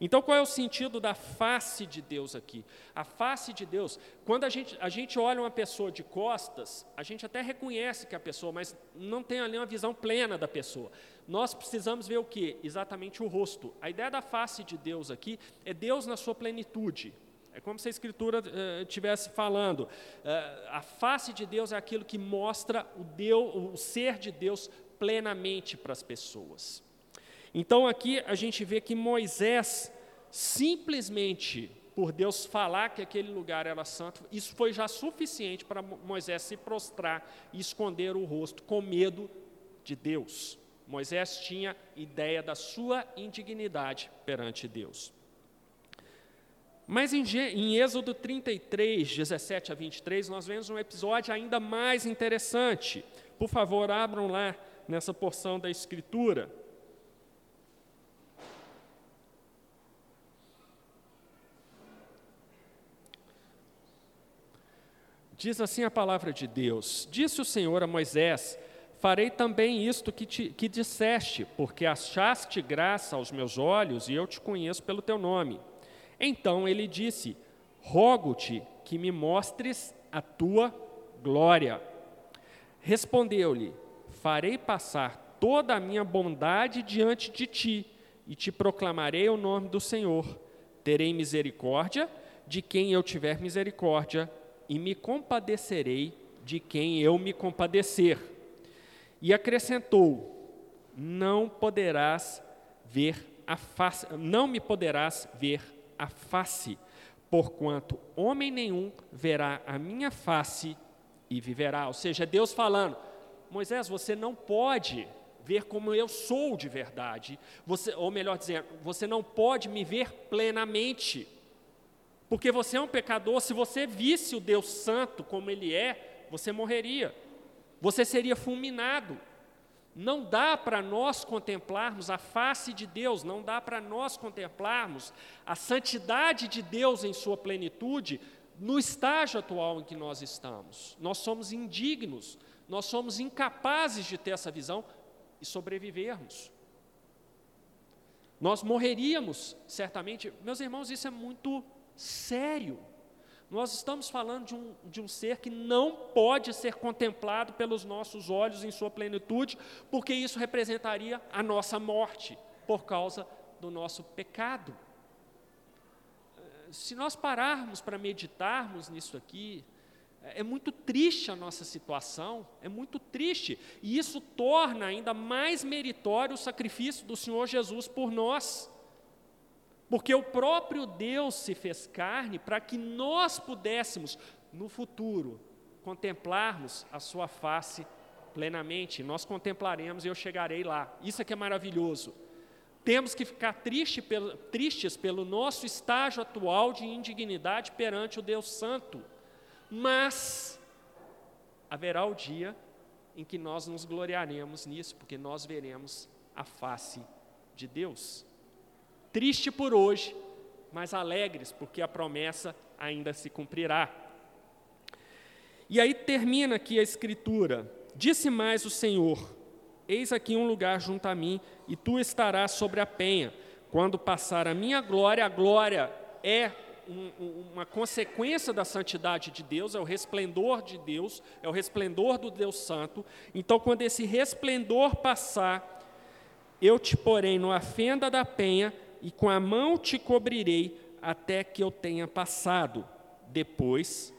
Então, qual é o sentido da face de Deus aqui? A face de Deus, quando a gente, a gente olha uma pessoa de costas, a gente até reconhece que é a pessoa, mas não tem ali uma visão plena da pessoa. Nós precisamos ver o que? Exatamente o rosto. A ideia da face de Deus aqui é Deus na sua plenitude. É como se a Escritura estivesse uh, falando. Uh, a face de Deus é aquilo que mostra o, Deus, o ser de Deus plenamente para as pessoas. Então aqui a gente vê que Moisés, simplesmente por Deus falar que aquele lugar era santo, isso foi já suficiente para Moisés se prostrar e esconder o rosto com medo de Deus. Moisés tinha ideia da sua indignidade perante Deus. Mas em, em Êxodo 33, 17 a 23, nós vemos um episódio ainda mais interessante. Por favor, abram lá nessa porção da Escritura. Diz assim a palavra de Deus: Disse o Senhor a Moisés: Farei também isto que, te, que disseste, porque achaste graça aos meus olhos e eu te conheço pelo teu nome. Então ele disse: Rogo-te que me mostres a tua glória. Respondeu-lhe: Farei passar toda a minha bondade diante de ti e te proclamarei o nome do Senhor. Terei misericórdia de quem eu tiver misericórdia e me compadecerei de quem eu me compadecer. E acrescentou: Não poderás ver a face, não me poderás ver a face, porquanto homem nenhum verá a minha face e viverá. Ou seja, Deus falando: Moisés, você não pode ver como eu sou de verdade. Você, ou melhor dizendo, você não pode me ver plenamente. Porque você é um pecador, se você visse o Deus santo como ele é, você morreria. Você seria fulminado. Não dá para nós contemplarmos a face de Deus, não dá para nós contemplarmos a santidade de Deus em sua plenitude no estágio atual em que nós estamos. Nós somos indignos, nós somos incapazes de ter essa visão e sobrevivermos. Nós morreríamos, certamente. Meus irmãos, isso é muito sério. Nós estamos falando de um, de um ser que não pode ser contemplado pelos nossos olhos em sua plenitude, porque isso representaria a nossa morte, por causa do nosso pecado. Se nós pararmos para meditarmos nisso aqui, é muito triste a nossa situação, é muito triste, e isso torna ainda mais meritório o sacrifício do Senhor Jesus por nós. Porque o próprio Deus se fez carne para que nós pudéssemos, no futuro, contemplarmos a sua face plenamente. Nós contemplaremos e eu chegarei lá. Isso é que é maravilhoso. Temos que ficar triste pelo, tristes pelo nosso estágio atual de indignidade perante o Deus Santo. Mas haverá o dia em que nós nos gloriaremos nisso, porque nós veremos a face de Deus. Triste por hoje, mas alegres, porque a promessa ainda se cumprirá. E aí termina aqui a escritura: Disse mais o Senhor: Eis aqui um lugar junto a mim, e tu estarás sobre a penha. Quando passar a minha glória, a glória é um, uma consequência da santidade de Deus, é o resplendor de Deus, é o resplendor do Deus Santo. Então, quando esse resplendor passar, eu te porei numa fenda da penha e com a mão te cobrirei até que eu tenha passado. Depois,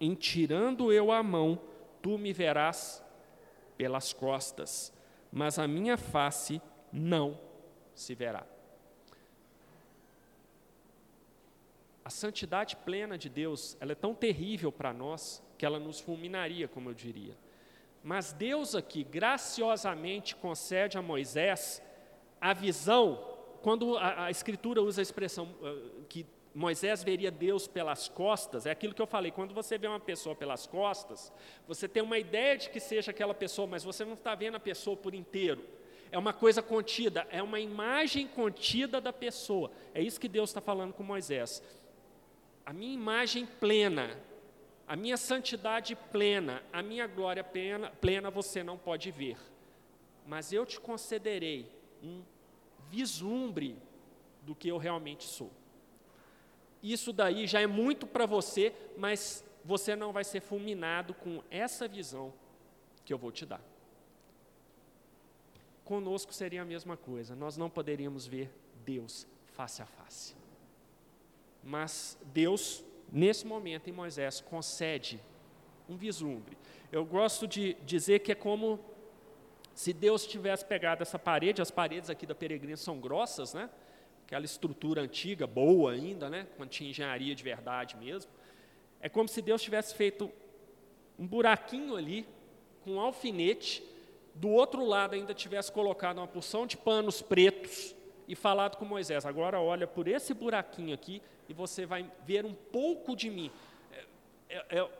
em tirando eu a mão, tu me verás pelas costas, mas a minha face não se verá. A santidade plena de Deus, ela é tão terrível para nós que ela nos fulminaria, como eu diria. Mas Deus aqui graciosamente concede a Moisés a visão quando a, a, Escritura usa a expressão uh, que Moisés veria Deus pelas costas, é aquilo que eu falei, quando você vê uma pessoa pelas costas, você tem uma ideia de que seja aquela pessoa, mas você não está vendo a pessoa por inteiro. É uma coisa contida, é uma imagem contida da pessoa. É isso que Deus está falando com Moisés. A minha imagem plena, a minha santidade plena, a minha glória plena, plena você não pode ver. Mas eu te concederei um vislumbre do que eu realmente sou. Isso daí já é muito para você, mas você não vai ser fulminado com essa visão que eu vou te dar. Conosco seria a mesma coisa, nós não poderíamos ver Deus face a face. Mas Deus, nesse momento em Moisés, concede um vislumbre. Eu gosto de dizer que é como se Deus tivesse pegado essa parede, as paredes aqui da peregrina são grossas, né? Aquela estrutura antiga, boa ainda, né? Quando tinha engenharia de verdade mesmo. É como se Deus tivesse feito um buraquinho ali, com um alfinete, do outro lado ainda tivesse colocado uma porção de panos pretos, e falado com Moisés: agora olha por esse buraquinho aqui e você vai ver um pouco de mim. É, é, é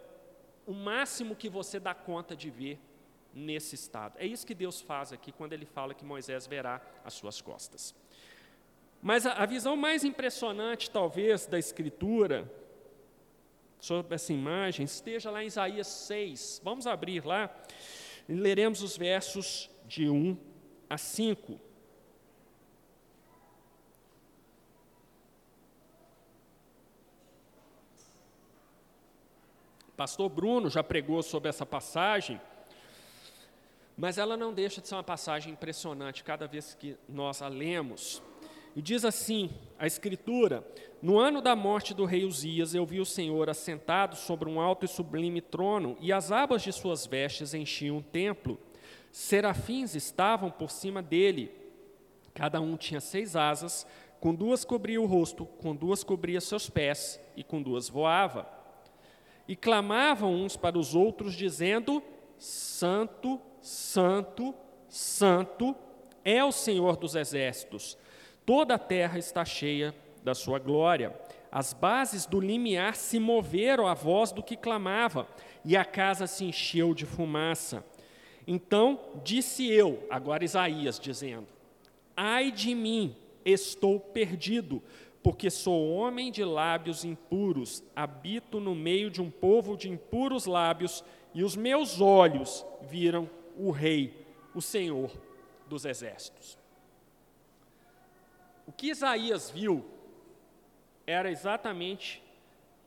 o máximo que você dá conta de ver nesse estado. É isso que Deus faz aqui quando ele fala que Moisés verá as suas costas. Mas a, a visão mais impressionante, talvez, da Escritura sobre essa imagem esteja lá em Isaías 6. Vamos abrir lá e leremos os versos de 1 a 5. Pastor Bruno já pregou sobre essa passagem, mas ela não deixa de ser uma passagem impressionante cada vez que nós a lemos. E diz assim a Escritura: No ano da morte do rei Uzias, eu vi o Senhor assentado sobre um alto e sublime trono, e as abas de suas vestes enchiam o templo. Serafins estavam por cima dele. Cada um tinha seis asas, com duas cobria o rosto, com duas cobria seus pés, e com duas voava. E clamavam uns para os outros, dizendo: Santo, Santo, Santo é o Senhor dos exércitos Toda a terra está cheia da sua glória. As bases do limiar se moveram à voz do que clamava, e a casa se encheu de fumaça. Então disse eu, agora Isaías dizendo: Ai de mim, estou perdido, porque sou homem de lábios impuros, habito no meio de um povo de impuros lábios, e os meus olhos viram o Rei, o Senhor dos exércitos. O que Isaías viu era exatamente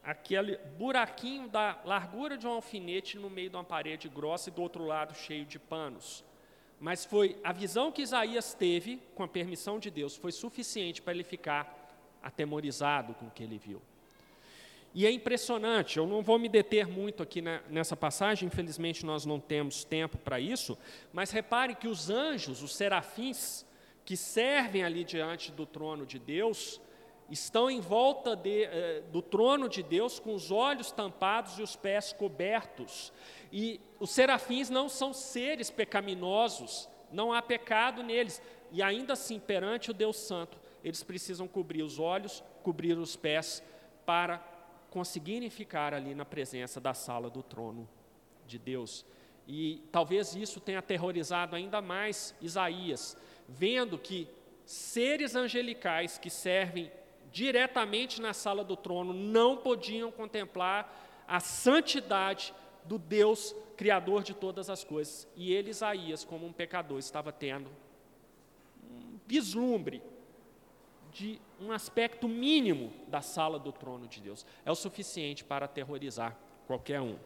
aquele buraquinho da largura de um alfinete no meio de uma parede grossa e do outro lado cheio de panos. Mas foi a visão que Isaías teve, com a permissão de Deus, foi suficiente para ele ficar atemorizado com o que ele viu. E é impressionante, eu não vou me deter muito aqui nessa passagem, infelizmente nós não temos tempo para isso, mas repare que os anjos, os serafins, que servem ali diante do trono de Deus, estão em volta de, eh, do trono de Deus com os olhos tampados e os pés cobertos. E os serafins não são seres pecaminosos, não há pecado neles. E ainda assim, perante o Deus Santo, eles precisam cobrir os olhos, cobrir os pés, para conseguirem ficar ali na presença da sala do trono de Deus. E talvez isso tenha aterrorizado ainda mais Isaías, vendo que seres angelicais que servem diretamente na sala do trono não podiam contemplar a santidade do Deus criador de todas as coisas. E ele, Isaías, como um pecador, estava tendo um vislumbre de um aspecto mínimo da sala do trono de Deus. É o suficiente para aterrorizar qualquer um.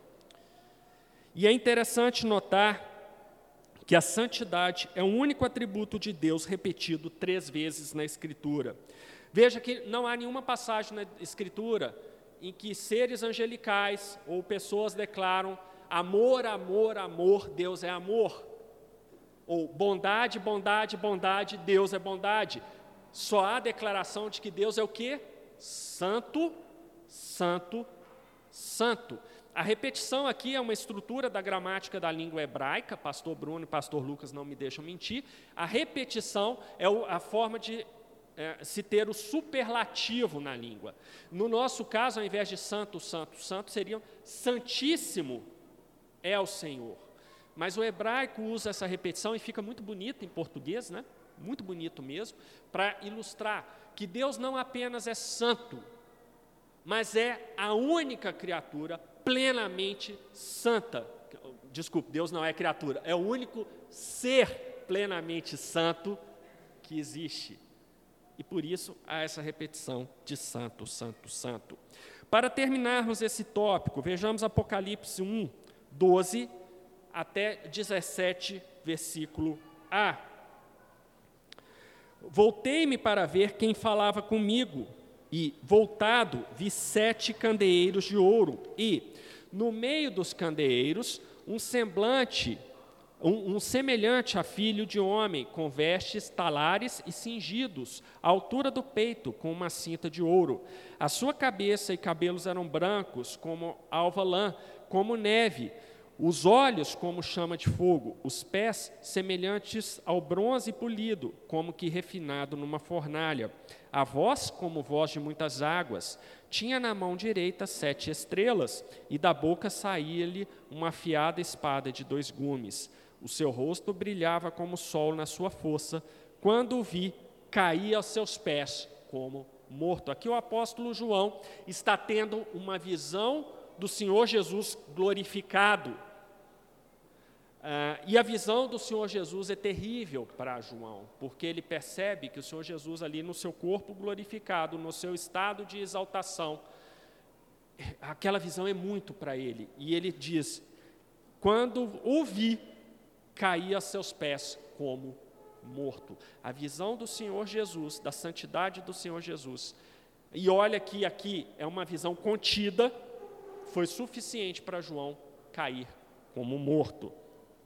E é interessante notar que a santidade é o único atributo de Deus repetido três vezes na Escritura. Veja que não há nenhuma passagem na Escritura em que seres angelicais ou pessoas declaram amor, amor, amor, Deus é amor. Ou bondade, bondade, bondade, Deus é bondade. Só há declaração de que Deus é o que? Santo, santo, santo. A repetição aqui é uma estrutura da gramática da língua hebraica, pastor Bruno e pastor Lucas não me deixam mentir. A repetição é a forma de é, se ter o superlativo na língua. No nosso caso, ao invés de santo, santo, santo, seriam santíssimo é o Senhor. Mas o hebraico usa essa repetição e fica muito bonito em português, né? Muito bonito mesmo, para ilustrar que Deus não apenas é santo, mas é a única criatura plenamente santa. Desculpe, Deus não é criatura, é o único ser plenamente santo que existe. E por isso há essa repetição de santo, santo, santo. Para terminarmos esse tópico, vejamos Apocalipse 1, 12 até 17, versículo A. Voltei-me para ver quem falava comigo, e, voltado, vi sete candeeiros de ouro, e, no meio dos candeeiros, um semblante, um, um, semelhante a filho de homem, com vestes talares e cingidos, à altura do peito, com uma cinta de ouro. A sua cabeça e cabelos eram brancos, como alva lã, como neve. Os olhos como chama de fogo, os pés semelhantes ao bronze polido, como que refinado numa fornalha, a voz como voz de muitas águas. Tinha na mão direita sete estrelas, e da boca saía-lhe uma afiada espada de dois gumes. O seu rosto brilhava como o sol na sua força. Quando o vi, caí aos seus pés como morto. Aqui o apóstolo João está tendo uma visão do Senhor Jesus glorificado. Uh, e a visão do Senhor Jesus é terrível para João, porque ele percebe que o Senhor Jesus, ali no seu corpo glorificado, no seu estado de exaltação, aquela visão é muito para ele. E ele diz: quando o vi, caí a seus pés como morto. A visão do Senhor Jesus, da santidade do Senhor Jesus. E olha que aqui é uma visão contida, foi suficiente para João cair como morto.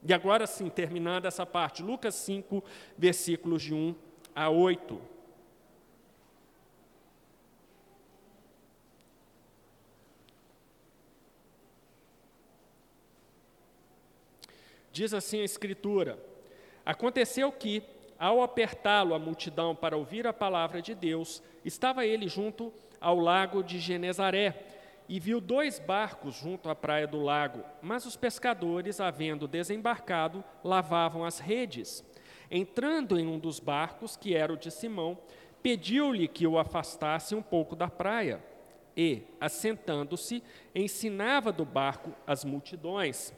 E agora sim, terminando essa parte, Lucas 5, versículos de 1 a 8. Diz assim a Escritura: Aconteceu que, ao apertá-lo a multidão para ouvir a palavra de Deus, estava ele junto ao lago de Genezaré e viu dois barcos junto à praia do lago, mas os pescadores, havendo desembarcado, lavavam as redes. Entrando em um dos barcos, que era o de Simão, pediu-lhe que o afastasse um pouco da praia. E, assentando-se, ensinava do barco as multidões.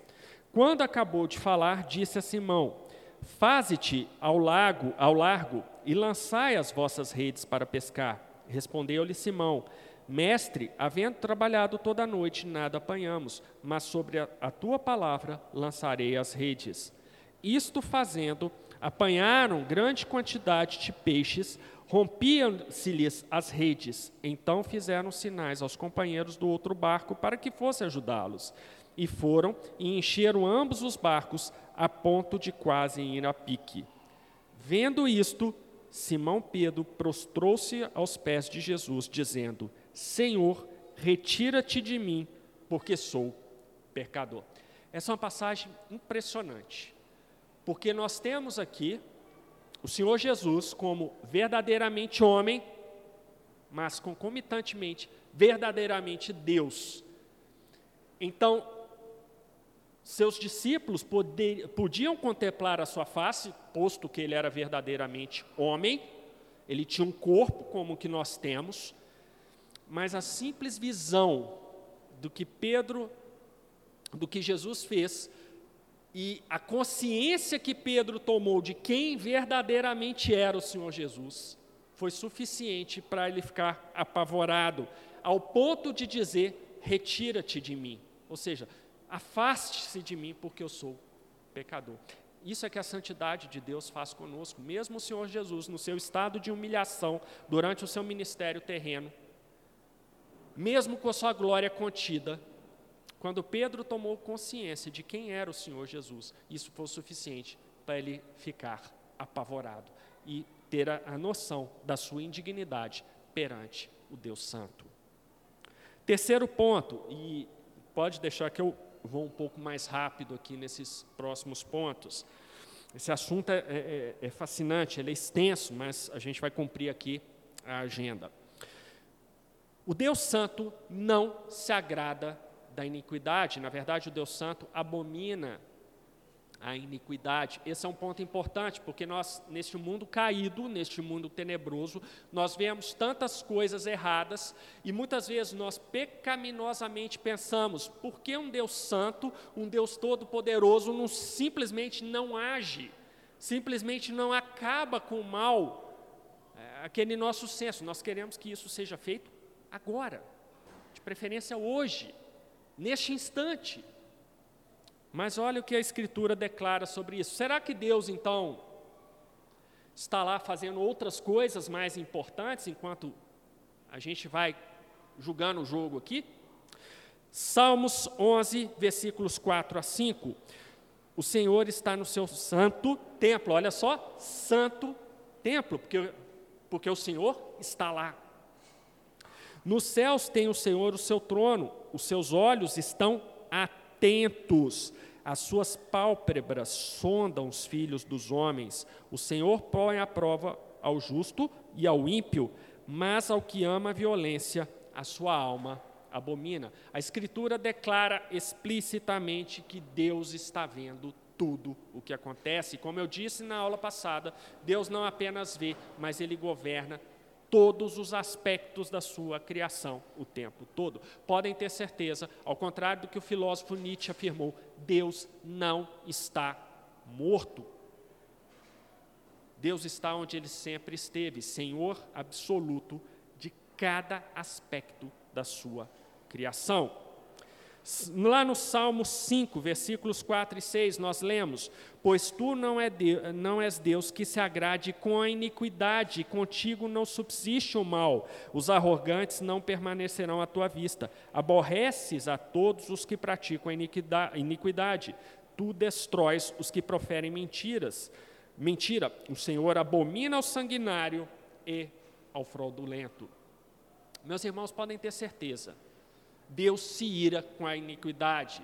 Quando acabou de falar, disse a Simão: Faze-te ao lago, ao largo, e lançai as vossas redes para pescar. Respondeu-lhe Simão: Mestre, havendo trabalhado toda a noite, nada apanhamos, mas sobre a, a tua palavra lançarei as redes. Isto fazendo, apanharam grande quantidade de peixes, rompiam-se-lhes as redes. Então fizeram sinais aos companheiros do outro barco para que fosse ajudá-los. E foram e encheram ambos os barcos a ponto de quase ir a pique. Vendo isto, Simão Pedro prostrou-se aos pés de Jesus, dizendo: Senhor, retira-te de mim, porque sou pecador. Essa é uma passagem impressionante, porque nós temos aqui o Senhor Jesus como verdadeiramente homem, mas concomitantemente, verdadeiramente Deus. Então, seus discípulos poder, podiam contemplar a sua face, posto que ele era verdadeiramente homem, ele tinha um corpo como o que nós temos, mas a simples visão do que Pedro, do que Jesus fez, e a consciência que Pedro tomou de quem verdadeiramente era o Senhor Jesus, foi suficiente para ele ficar apavorado, ao ponto de dizer: Retira-te de mim. Ou seja, afaste-se de mim, porque eu sou pecador. Isso é que a santidade de Deus faz conosco. Mesmo o Senhor Jesus, no seu estado de humilhação, durante o seu ministério terreno, mesmo com a sua glória contida, quando Pedro tomou consciência de quem era o Senhor Jesus, isso foi suficiente para ele ficar apavorado e ter a, a noção da sua indignidade perante o Deus Santo. Terceiro ponto, e pode deixar que eu vou um pouco mais rápido aqui nesses próximos pontos. Esse assunto é, é, é fascinante, ele é extenso, mas a gente vai cumprir aqui a agenda. O Deus Santo não se agrada da iniquidade, na verdade, o Deus Santo abomina a iniquidade. Esse é um ponto importante, porque nós, neste mundo caído, neste mundo tenebroso, nós vemos tantas coisas erradas e muitas vezes nós pecaminosamente pensamos: por que um Deus Santo, um Deus Todo-Poderoso, não, simplesmente não age, simplesmente não acaba com o mal? É, aquele nosso senso, nós queremos que isso seja feito agora, de preferência hoje, neste instante. Mas olha o que a Escritura declara sobre isso. Será que Deus, então, está lá fazendo outras coisas mais importantes enquanto a gente vai julgando o jogo aqui? Salmos 11, versículos 4 a 5. O Senhor está no seu santo templo, olha só, santo templo, porque, porque o Senhor está lá. Nos céus tem o Senhor o seu trono, os seus olhos estão atentos. As suas pálpebras sondam os filhos dos homens. O Senhor põe à prova ao justo e ao ímpio, mas ao que ama a violência, a sua alma abomina. A Escritura declara explicitamente que Deus está vendo tudo o que acontece. Como eu disse na aula passada, Deus não apenas vê, mas Ele governa todos os aspectos da sua criação o tempo todo. Podem ter certeza, ao contrário do que o filósofo Nietzsche afirmou, Deus não está morto. Deus está onde ele sempre esteve, Senhor absoluto de cada aspecto da sua criação. Lá no Salmo 5, versículos 4 e 6, nós lemos: Pois tu não, é Deus, não és Deus que se agrade com a iniquidade, contigo não subsiste o mal, os arrogantes não permanecerão à tua vista. Aborreces a todos os que praticam a iniquidade, tu destróis os que proferem mentiras. Mentira, o Senhor abomina ao sanguinário e ao fraudulento. Meus irmãos podem ter certeza Deus se ira com a iniquidade,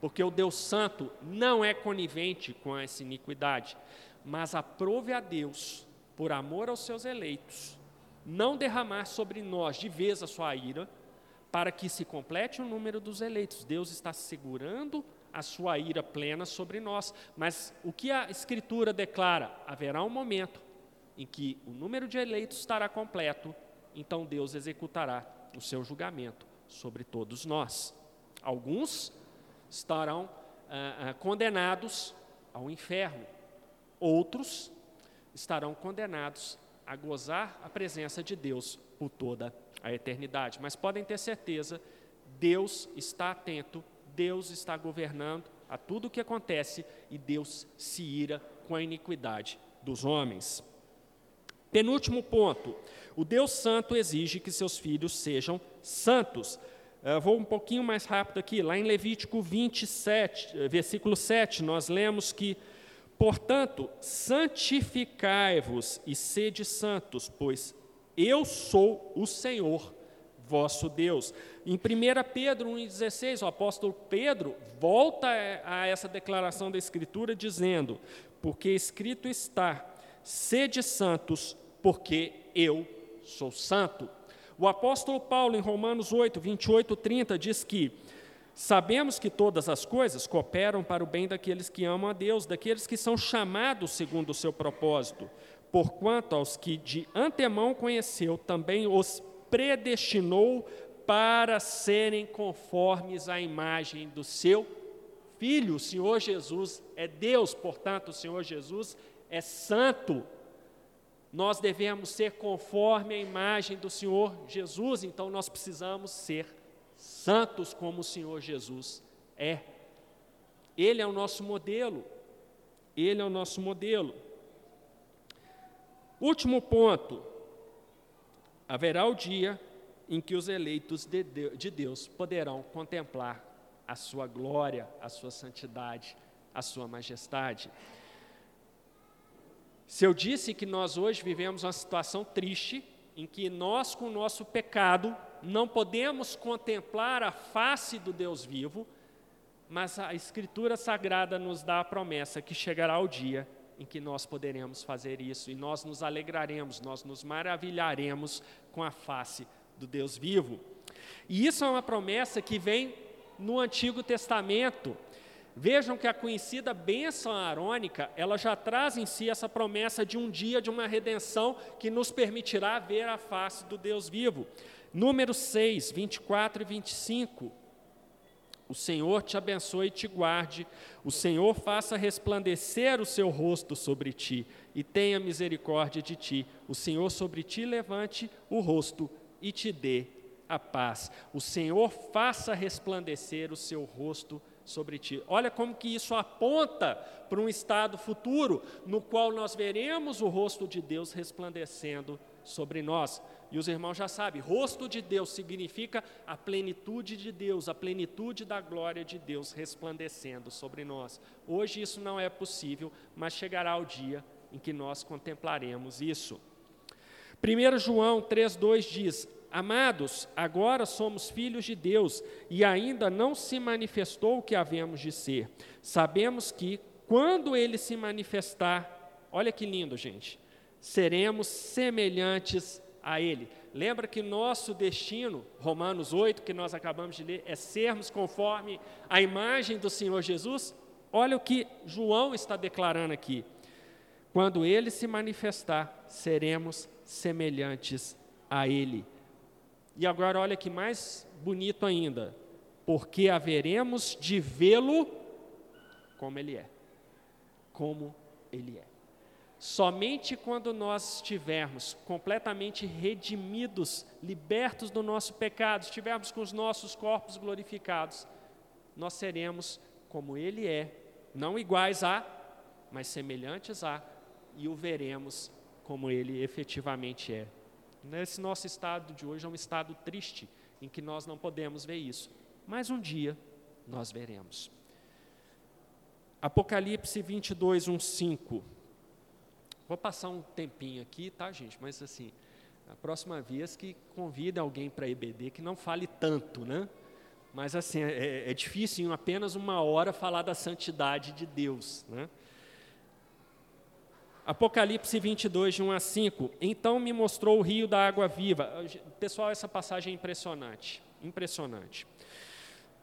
porque o Deus Santo não é conivente com essa iniquidade, mas aprove a Deus, por amor aos seus eleitos, não derramar sobre nós de vez a sua ira, para que se complete o número dos eleitos. Deus está segurando a sua ira plena sobre nós, mas o que a Escritura declara? Haverá um momento em que o número de eleitos estará completo, então Deus executará o seu julgamento sobre todos nós. Alguns estarão ah, ah, condenados ao inferno, outros estarão condenados a gozar a presença de Deus por toda a eternidade. Mas podem ter certeza, Deus está atento, Deus está governando a tudo o que acontece e Deus se ira com a iniquidade dos homens. Penúltimo ponto: o Deus Santo exige que seus filhos sejam santos. Uh, vou um pouquinho mais rápido aqui. Lá em Levítico 27, eh, versículo 7, nós lemos que, portanto, santificai-vos e sede santos, pois eu sou o Senhor vosso Deus. Em 1 Pedro 1,16, o apóstolo Pedro volta a essa declaração da Escritura dizendo: Porque escrito está, sede santos, porque eu sou santo. O apóstolo Paulo, em Romanos 8, 28, 30, diz que sabemos que todas as coisas cooperam para o bem daqueles que amam a Deus, daqueles que são chamados segundo o seu propósito. Porquanto aos que de antemão conheceu, também os predestinou para serem conformes à imagem do seu Filho. O Senhor Jesus é Deus, portanto, o Senhor Jesus é santo nós devemos ser conforme a imagem do Senhor Jesus, então nós precisamos ser santos como o Senhor Jesus é. Ele é o nosso modelo. Ele é o nosso modelo. Último ponto: haverá o dia em que os eleitos de Deus poderão contemplar a sua glória, a sua santidade, a sua majestade. Se eu disse que nós hoje vivemos uma situação triste, em que nós, com o nosso pecado, não podemos contemplar a face do Deus vivo, mas a Escritura Sagrada nos dá a promessa que chegará o dia em que nós poderemos fazer isso e nós nos alegraremos, nós nos maravilharemos com a face do Deus vivo. E isso é uma promessa que vem no Antigo Testamento. Vejam que a conhecida bênção arônica, ela já traz em si essa promessa de um dia de uma redenção que nos permitirá ver a face do Deus vivo. Número 6, 24 e 25. O Senhor te abençoe e te guarde, o Senhor faça resplandecer o seu rosto sobre ti e tenha misericórdia de ti. O Senhor sobre ti levante o rosto e te dê a paz. O Senhor faça resplandecer o seu rosto sobre ti. Olha como que isso aponta para um estado futuro no qual nós veremos o rosto de Deus resplandecendo sobre nós. E os irmãos já sabem, rosto de Deus significa a plenitude de Deus, a plenitude da glória de Deus resplandecendo sobre nós. Hoje isso não é possível, mas chegará o dia em que nós contemplaremos isso. 1 João 3,2 diz: Amados, agora somos filhos de Deus e ainda não se manifestou o que havemos de ser. Sabemos que, quando ele se manifestar, olha que lindo, gente, seremos semelhantes a ele. Lembra que nosso destino, Romanos 8, que nós acabamos de ler, é sermos conforme a imagem do Senhor Jesus? Olha o que João está declarando aqui. Quando ele se manifestar, seremos semelhantes a ele. E agora olha que mais bonito ainda, porque haveremos de vê-lo como ele é. Como ele é. Somente quando nós estivermos completamente redimidos, libertos do nosso pecado, estivermos com os nossos corpos glorificados, nós seremos como Ele é, não iguais a, mas semelhantes a, e o veremos como Ele efetivamente é. Nesse nosso estado de hoje é um estado triste, em que nós não podemos ver isso, mas um dia nós veremos. Apocalipse 22, 1, 5. Vou passar um tempinho aqui, tá, gente? Mas assim, a próxima vez que convida alguém para EBD que não fale tanto, né? Mas assim, é, é difícil em apenas uma hora falar da santidade de Deus, né? Apocalipse 22, de 1 a 5. Então me mostrou o rio da água viva. Pessoal, essa passagem é impressionante. Impressionante.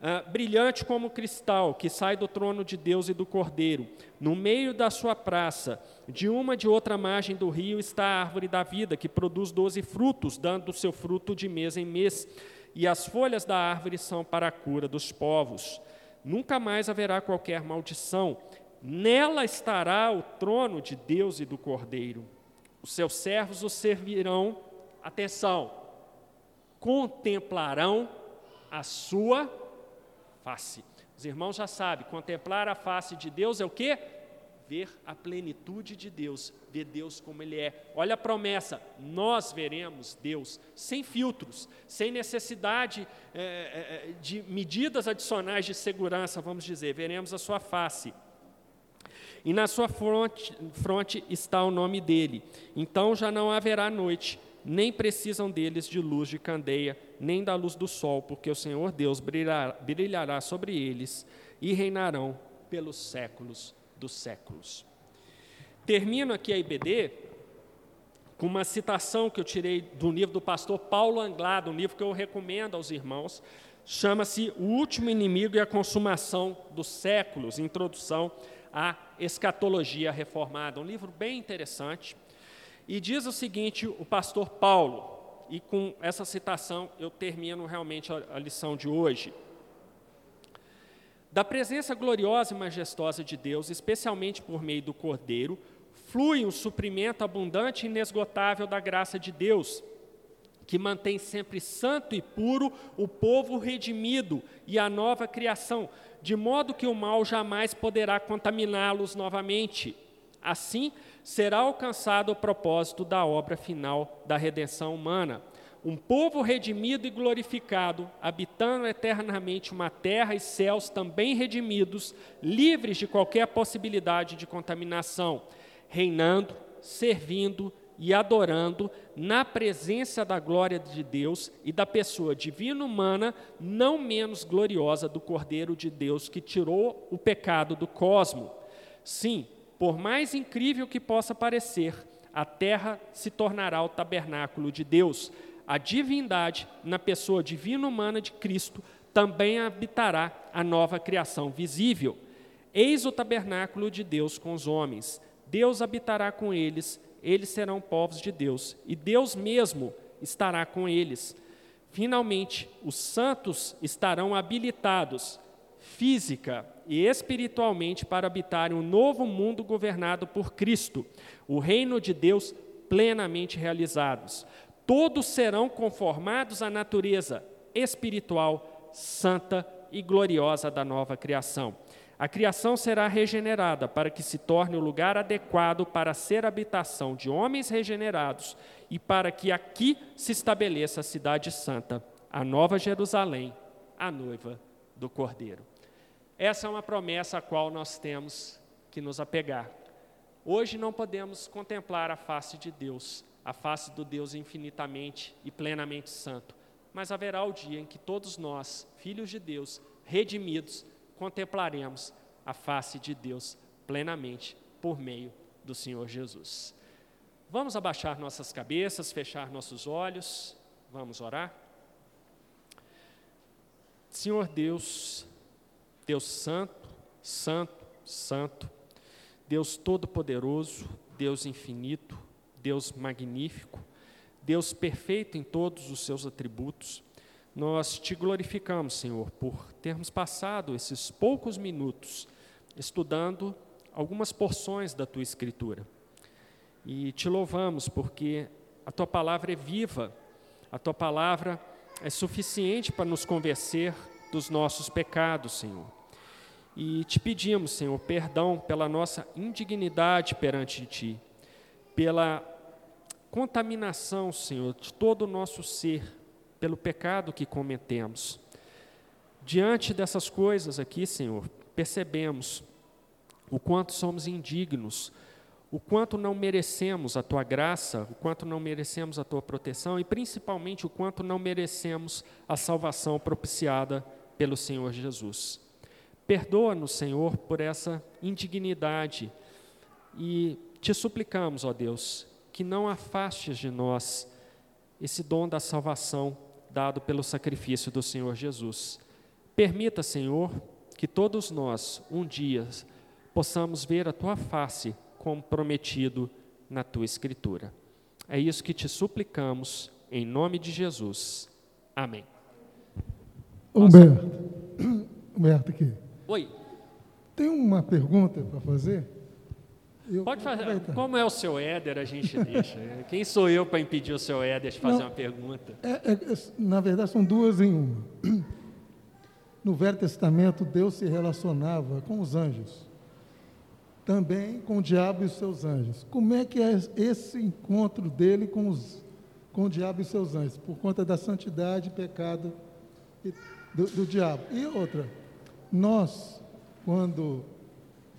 Uh, brilhante como cristal, que sai do trono de Deus e do Cordeiro. No meio da sua praça, de uma de outra margem do rio, está a árvore da vida, que produz doze frutos, dando seu fruto de mês em mês. E as folhas da árvore são para a cura dos povos. Nunca mais haverá qualquer maldição Nela estará o trono de Deus e do Cordeiro. Os seus servos o servirão, atenção, contemplarão a sua face. Os irmãos já sabem, contemplar a face de Deus é o quê? Ver a plenitude de Deus, ver Deus como Ele é. Olha a promessa: nós veremos Deus sem filtros, sem necessidade é, de medidas adicionais de segurança, vamos dizer, veremos a Sua face e na sua fronte, fronte está o nome dele. Então já não haverá noite, nem precisam deles de luz de candeia, nem da luz do sol, porque o Senhor Deus brilhará, brilhará sobre eles e reinarão pelos séculos dos séculos. Termino aqui a IBD com uma citação que eu tirei do livro do pastor Paulo Anglado, um livro que eu recomendo aos irmãos, chama-se O Último Inimigo e a Consumação dos Séculos, introdução a Escatologia Reformada, um livro bem interessante. E diz o seguinte, o pastor Paulo, e com essa citação eu termino realmente a, a lição de hoje. Da presença gloriosa e majestosa de Deus, especialmente por meio do Cordeiro, flui um suprimento abundante e inesgotável da graça de Deus, que mantém sempre santo e puro o povo redimido e a nova criação, de modo que o mal jamais poderá contaminá-los novamente. Assim, será alcançado o propósito da obra final da redenção humana. Um povo redimido e glorificado, habitando eternamente uma terra e céus também redimidos, livres de qualquer possibilidade de contaminação, reinando, servindo e adorando na presença da glória de Deus e da pessoa divina humana, não menos gloriosa do Cordeiro de Deus que tirou o pecado do cosmo. Sim, por mais incrível que possa parecer, a terra se tornará o tabernáculo de Deus. A divindade, na pessoa divina humana de Cristo, também habitará a nova criação visível. Eis o tabernáculo de Deus com os homens. Deus habitará com eles eles serão povos de Deus, e Deus mesmo estará com eles. Finalmente, os santos estarão habilitados, física e espiritualmente, para habitarem um novo mundo governado por Cristo, o reino de Deus plenamente realizados. Todos serão conformados à natureza espiritual, santa e gloriosa da nova criação. A criação será regenerada para que se torne o lugar adequado para ser habitação de homens regenerados e para que aqui se estabeleça a cidade santa, a nova Jerusalém, a noiva do Cordeiro. Essa é uma promessa a qual nós temos que nos apegar. Hoje não podemos contemplar a face de Deus a face do Deus infinitamente e plenamente santo. Mas haverá o dia em que todos nós, filhos de Deus, redimidos, contemplaremos a face de Deus plenamente por meio do Senhor Jesus. Vamos abaixar nossas cabeças, fechar nossos olhos, vamos orar? Senhor Deus, Deus Santo, Santo, Santo, Deus Todo-Poderoso, Deus infinito, Deus magnífico, Deus perfeito em todos os seus atributos, nós te glorificamos, Senhor, por termos passado esses poucos minutos estudando algumas porções da tua Escritura. E te louvamos porque a tua palavra é viva, a tua palavra é suficiente para nos convencer dos nossos pecados, Senhor. E te pedimos, Senhor, perdão pela nossa indignidade perante ti, pela contaminação, Senhor, de todo o nosso ser, pelo pecado que cometemos. Diante dessas coisas aqui, Senhor, percebemos o quanto somos indignos, o quanto não merecemos a tua graça, o quanto não merecemos a tua proteção e principalmente o quanto não merecemos a salvação propiciada pelo Senhor Jesus. Perdoa-nos, Senhor, por essa indignidade e te suplicamos, ó Deus, que não afastes de nós esse dom da salvação dado pelo sacrifício do Senhor Jesus. Permita, Senhor, que todos nós, um dia, possamos ver a tua face como prometido na tua Escritura. É isso que te suplicamos, em nome de Jesus. Amém. Humberto, Humberto aqui. Oi. Tem uma pergunta para fazer? Eu Pode fazer. Como é o seu Éder, a gente deixa. Quem sou eu para impedir o seu Éder de fazer Não, uma pergunta? É, é, na verdade, são duas em uma. No Velho Testamento, Deus se relacionava com os anjos também com o diabo e os seus anjos. Como é que é esse encontro dele com, os, com o diabo e seus anjos? Por conta da santidade e pecado do, do diabo. E outra, nós, quando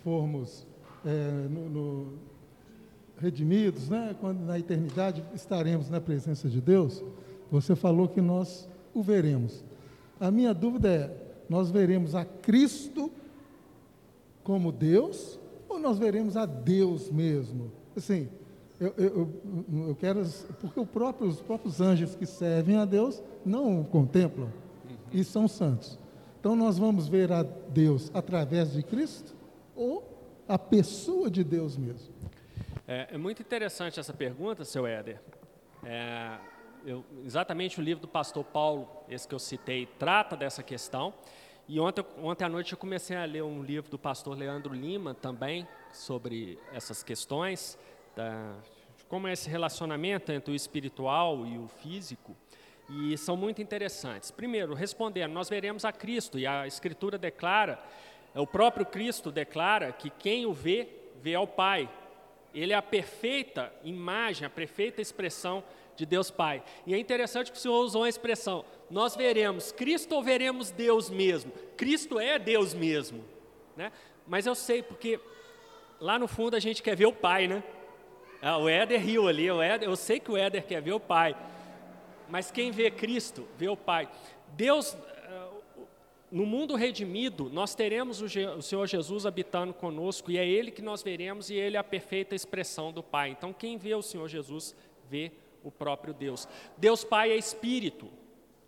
formos é, no, no, redimidos, né, quando na eternidade estaremos na presença de Deus, você falou que nós o veremos. A minha dúvida é: nós veremos a Cristo como Deus ou nós veremos a Deus mesmo? Assim, eu, eu, eu quero. Porque próprio, os próprios anjos que servem a Deus não o contemplam e são santos. Então nós vamos ver a Deus através de Cristo ou a pessoa de Deus mesmo? É, é muito interessante essa pergunta, seu Éder. É, eu, exatamente o livro do pastor Paulo, esse que eu citei, trata dessa questão. E ontem, ontem à noite eu comecei a ler um livro do pastor Leandro Lima também, sobre essas questões, da, como é esse relacionamento entre o espiritual e o físico, e são muito interessantes. Primeiro, respondendo, nós veremos a Cristo, e a Escritura declara, o próprio Cristo declara que quem o vê, vê ao Pai. Ele é a perfeita imagem, a perfeita expressão de Deus Pai. E é interessante que o Senhor usou a expressão: nós veremos Cristo ou veremos Deus mesmo? Cristo é Deus mesmo. Né? Mas eu sei, porque lá no fundo a gente quer ver o Pai, né? Ah, o Éder riu ali, Éder, eu sei que o Éder quer ver o Pai. Mas quem vê Cristo, vê o Pai. Deus, no mundo redimido, nós teremos o Senhor Jesus habitando conosco, e é Ele que nós veremos, e Ele é a perfeita expressão do Pai. Então, quem vê o Senhor Jesus, vê o próprio Deus. Deus Pai é Espírito,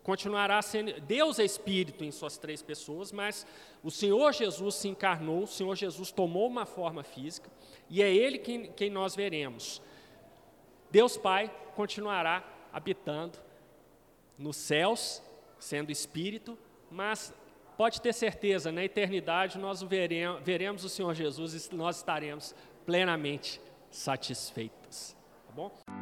continuará sendo. Deus é Espírito em suas três pessoas, mas o Senhor Jesus se encarnou, o Senhor Jesus tomou uma forma física, e é Ele quem, quem nós veremos. Deus Pai continuará habitando nos céus, sendo Espírito, mas pode ter certeza, na eternidade nós veremos, veremos o Senhor Jesus e nós estaremos plenamente satisfeitos. Tá bom?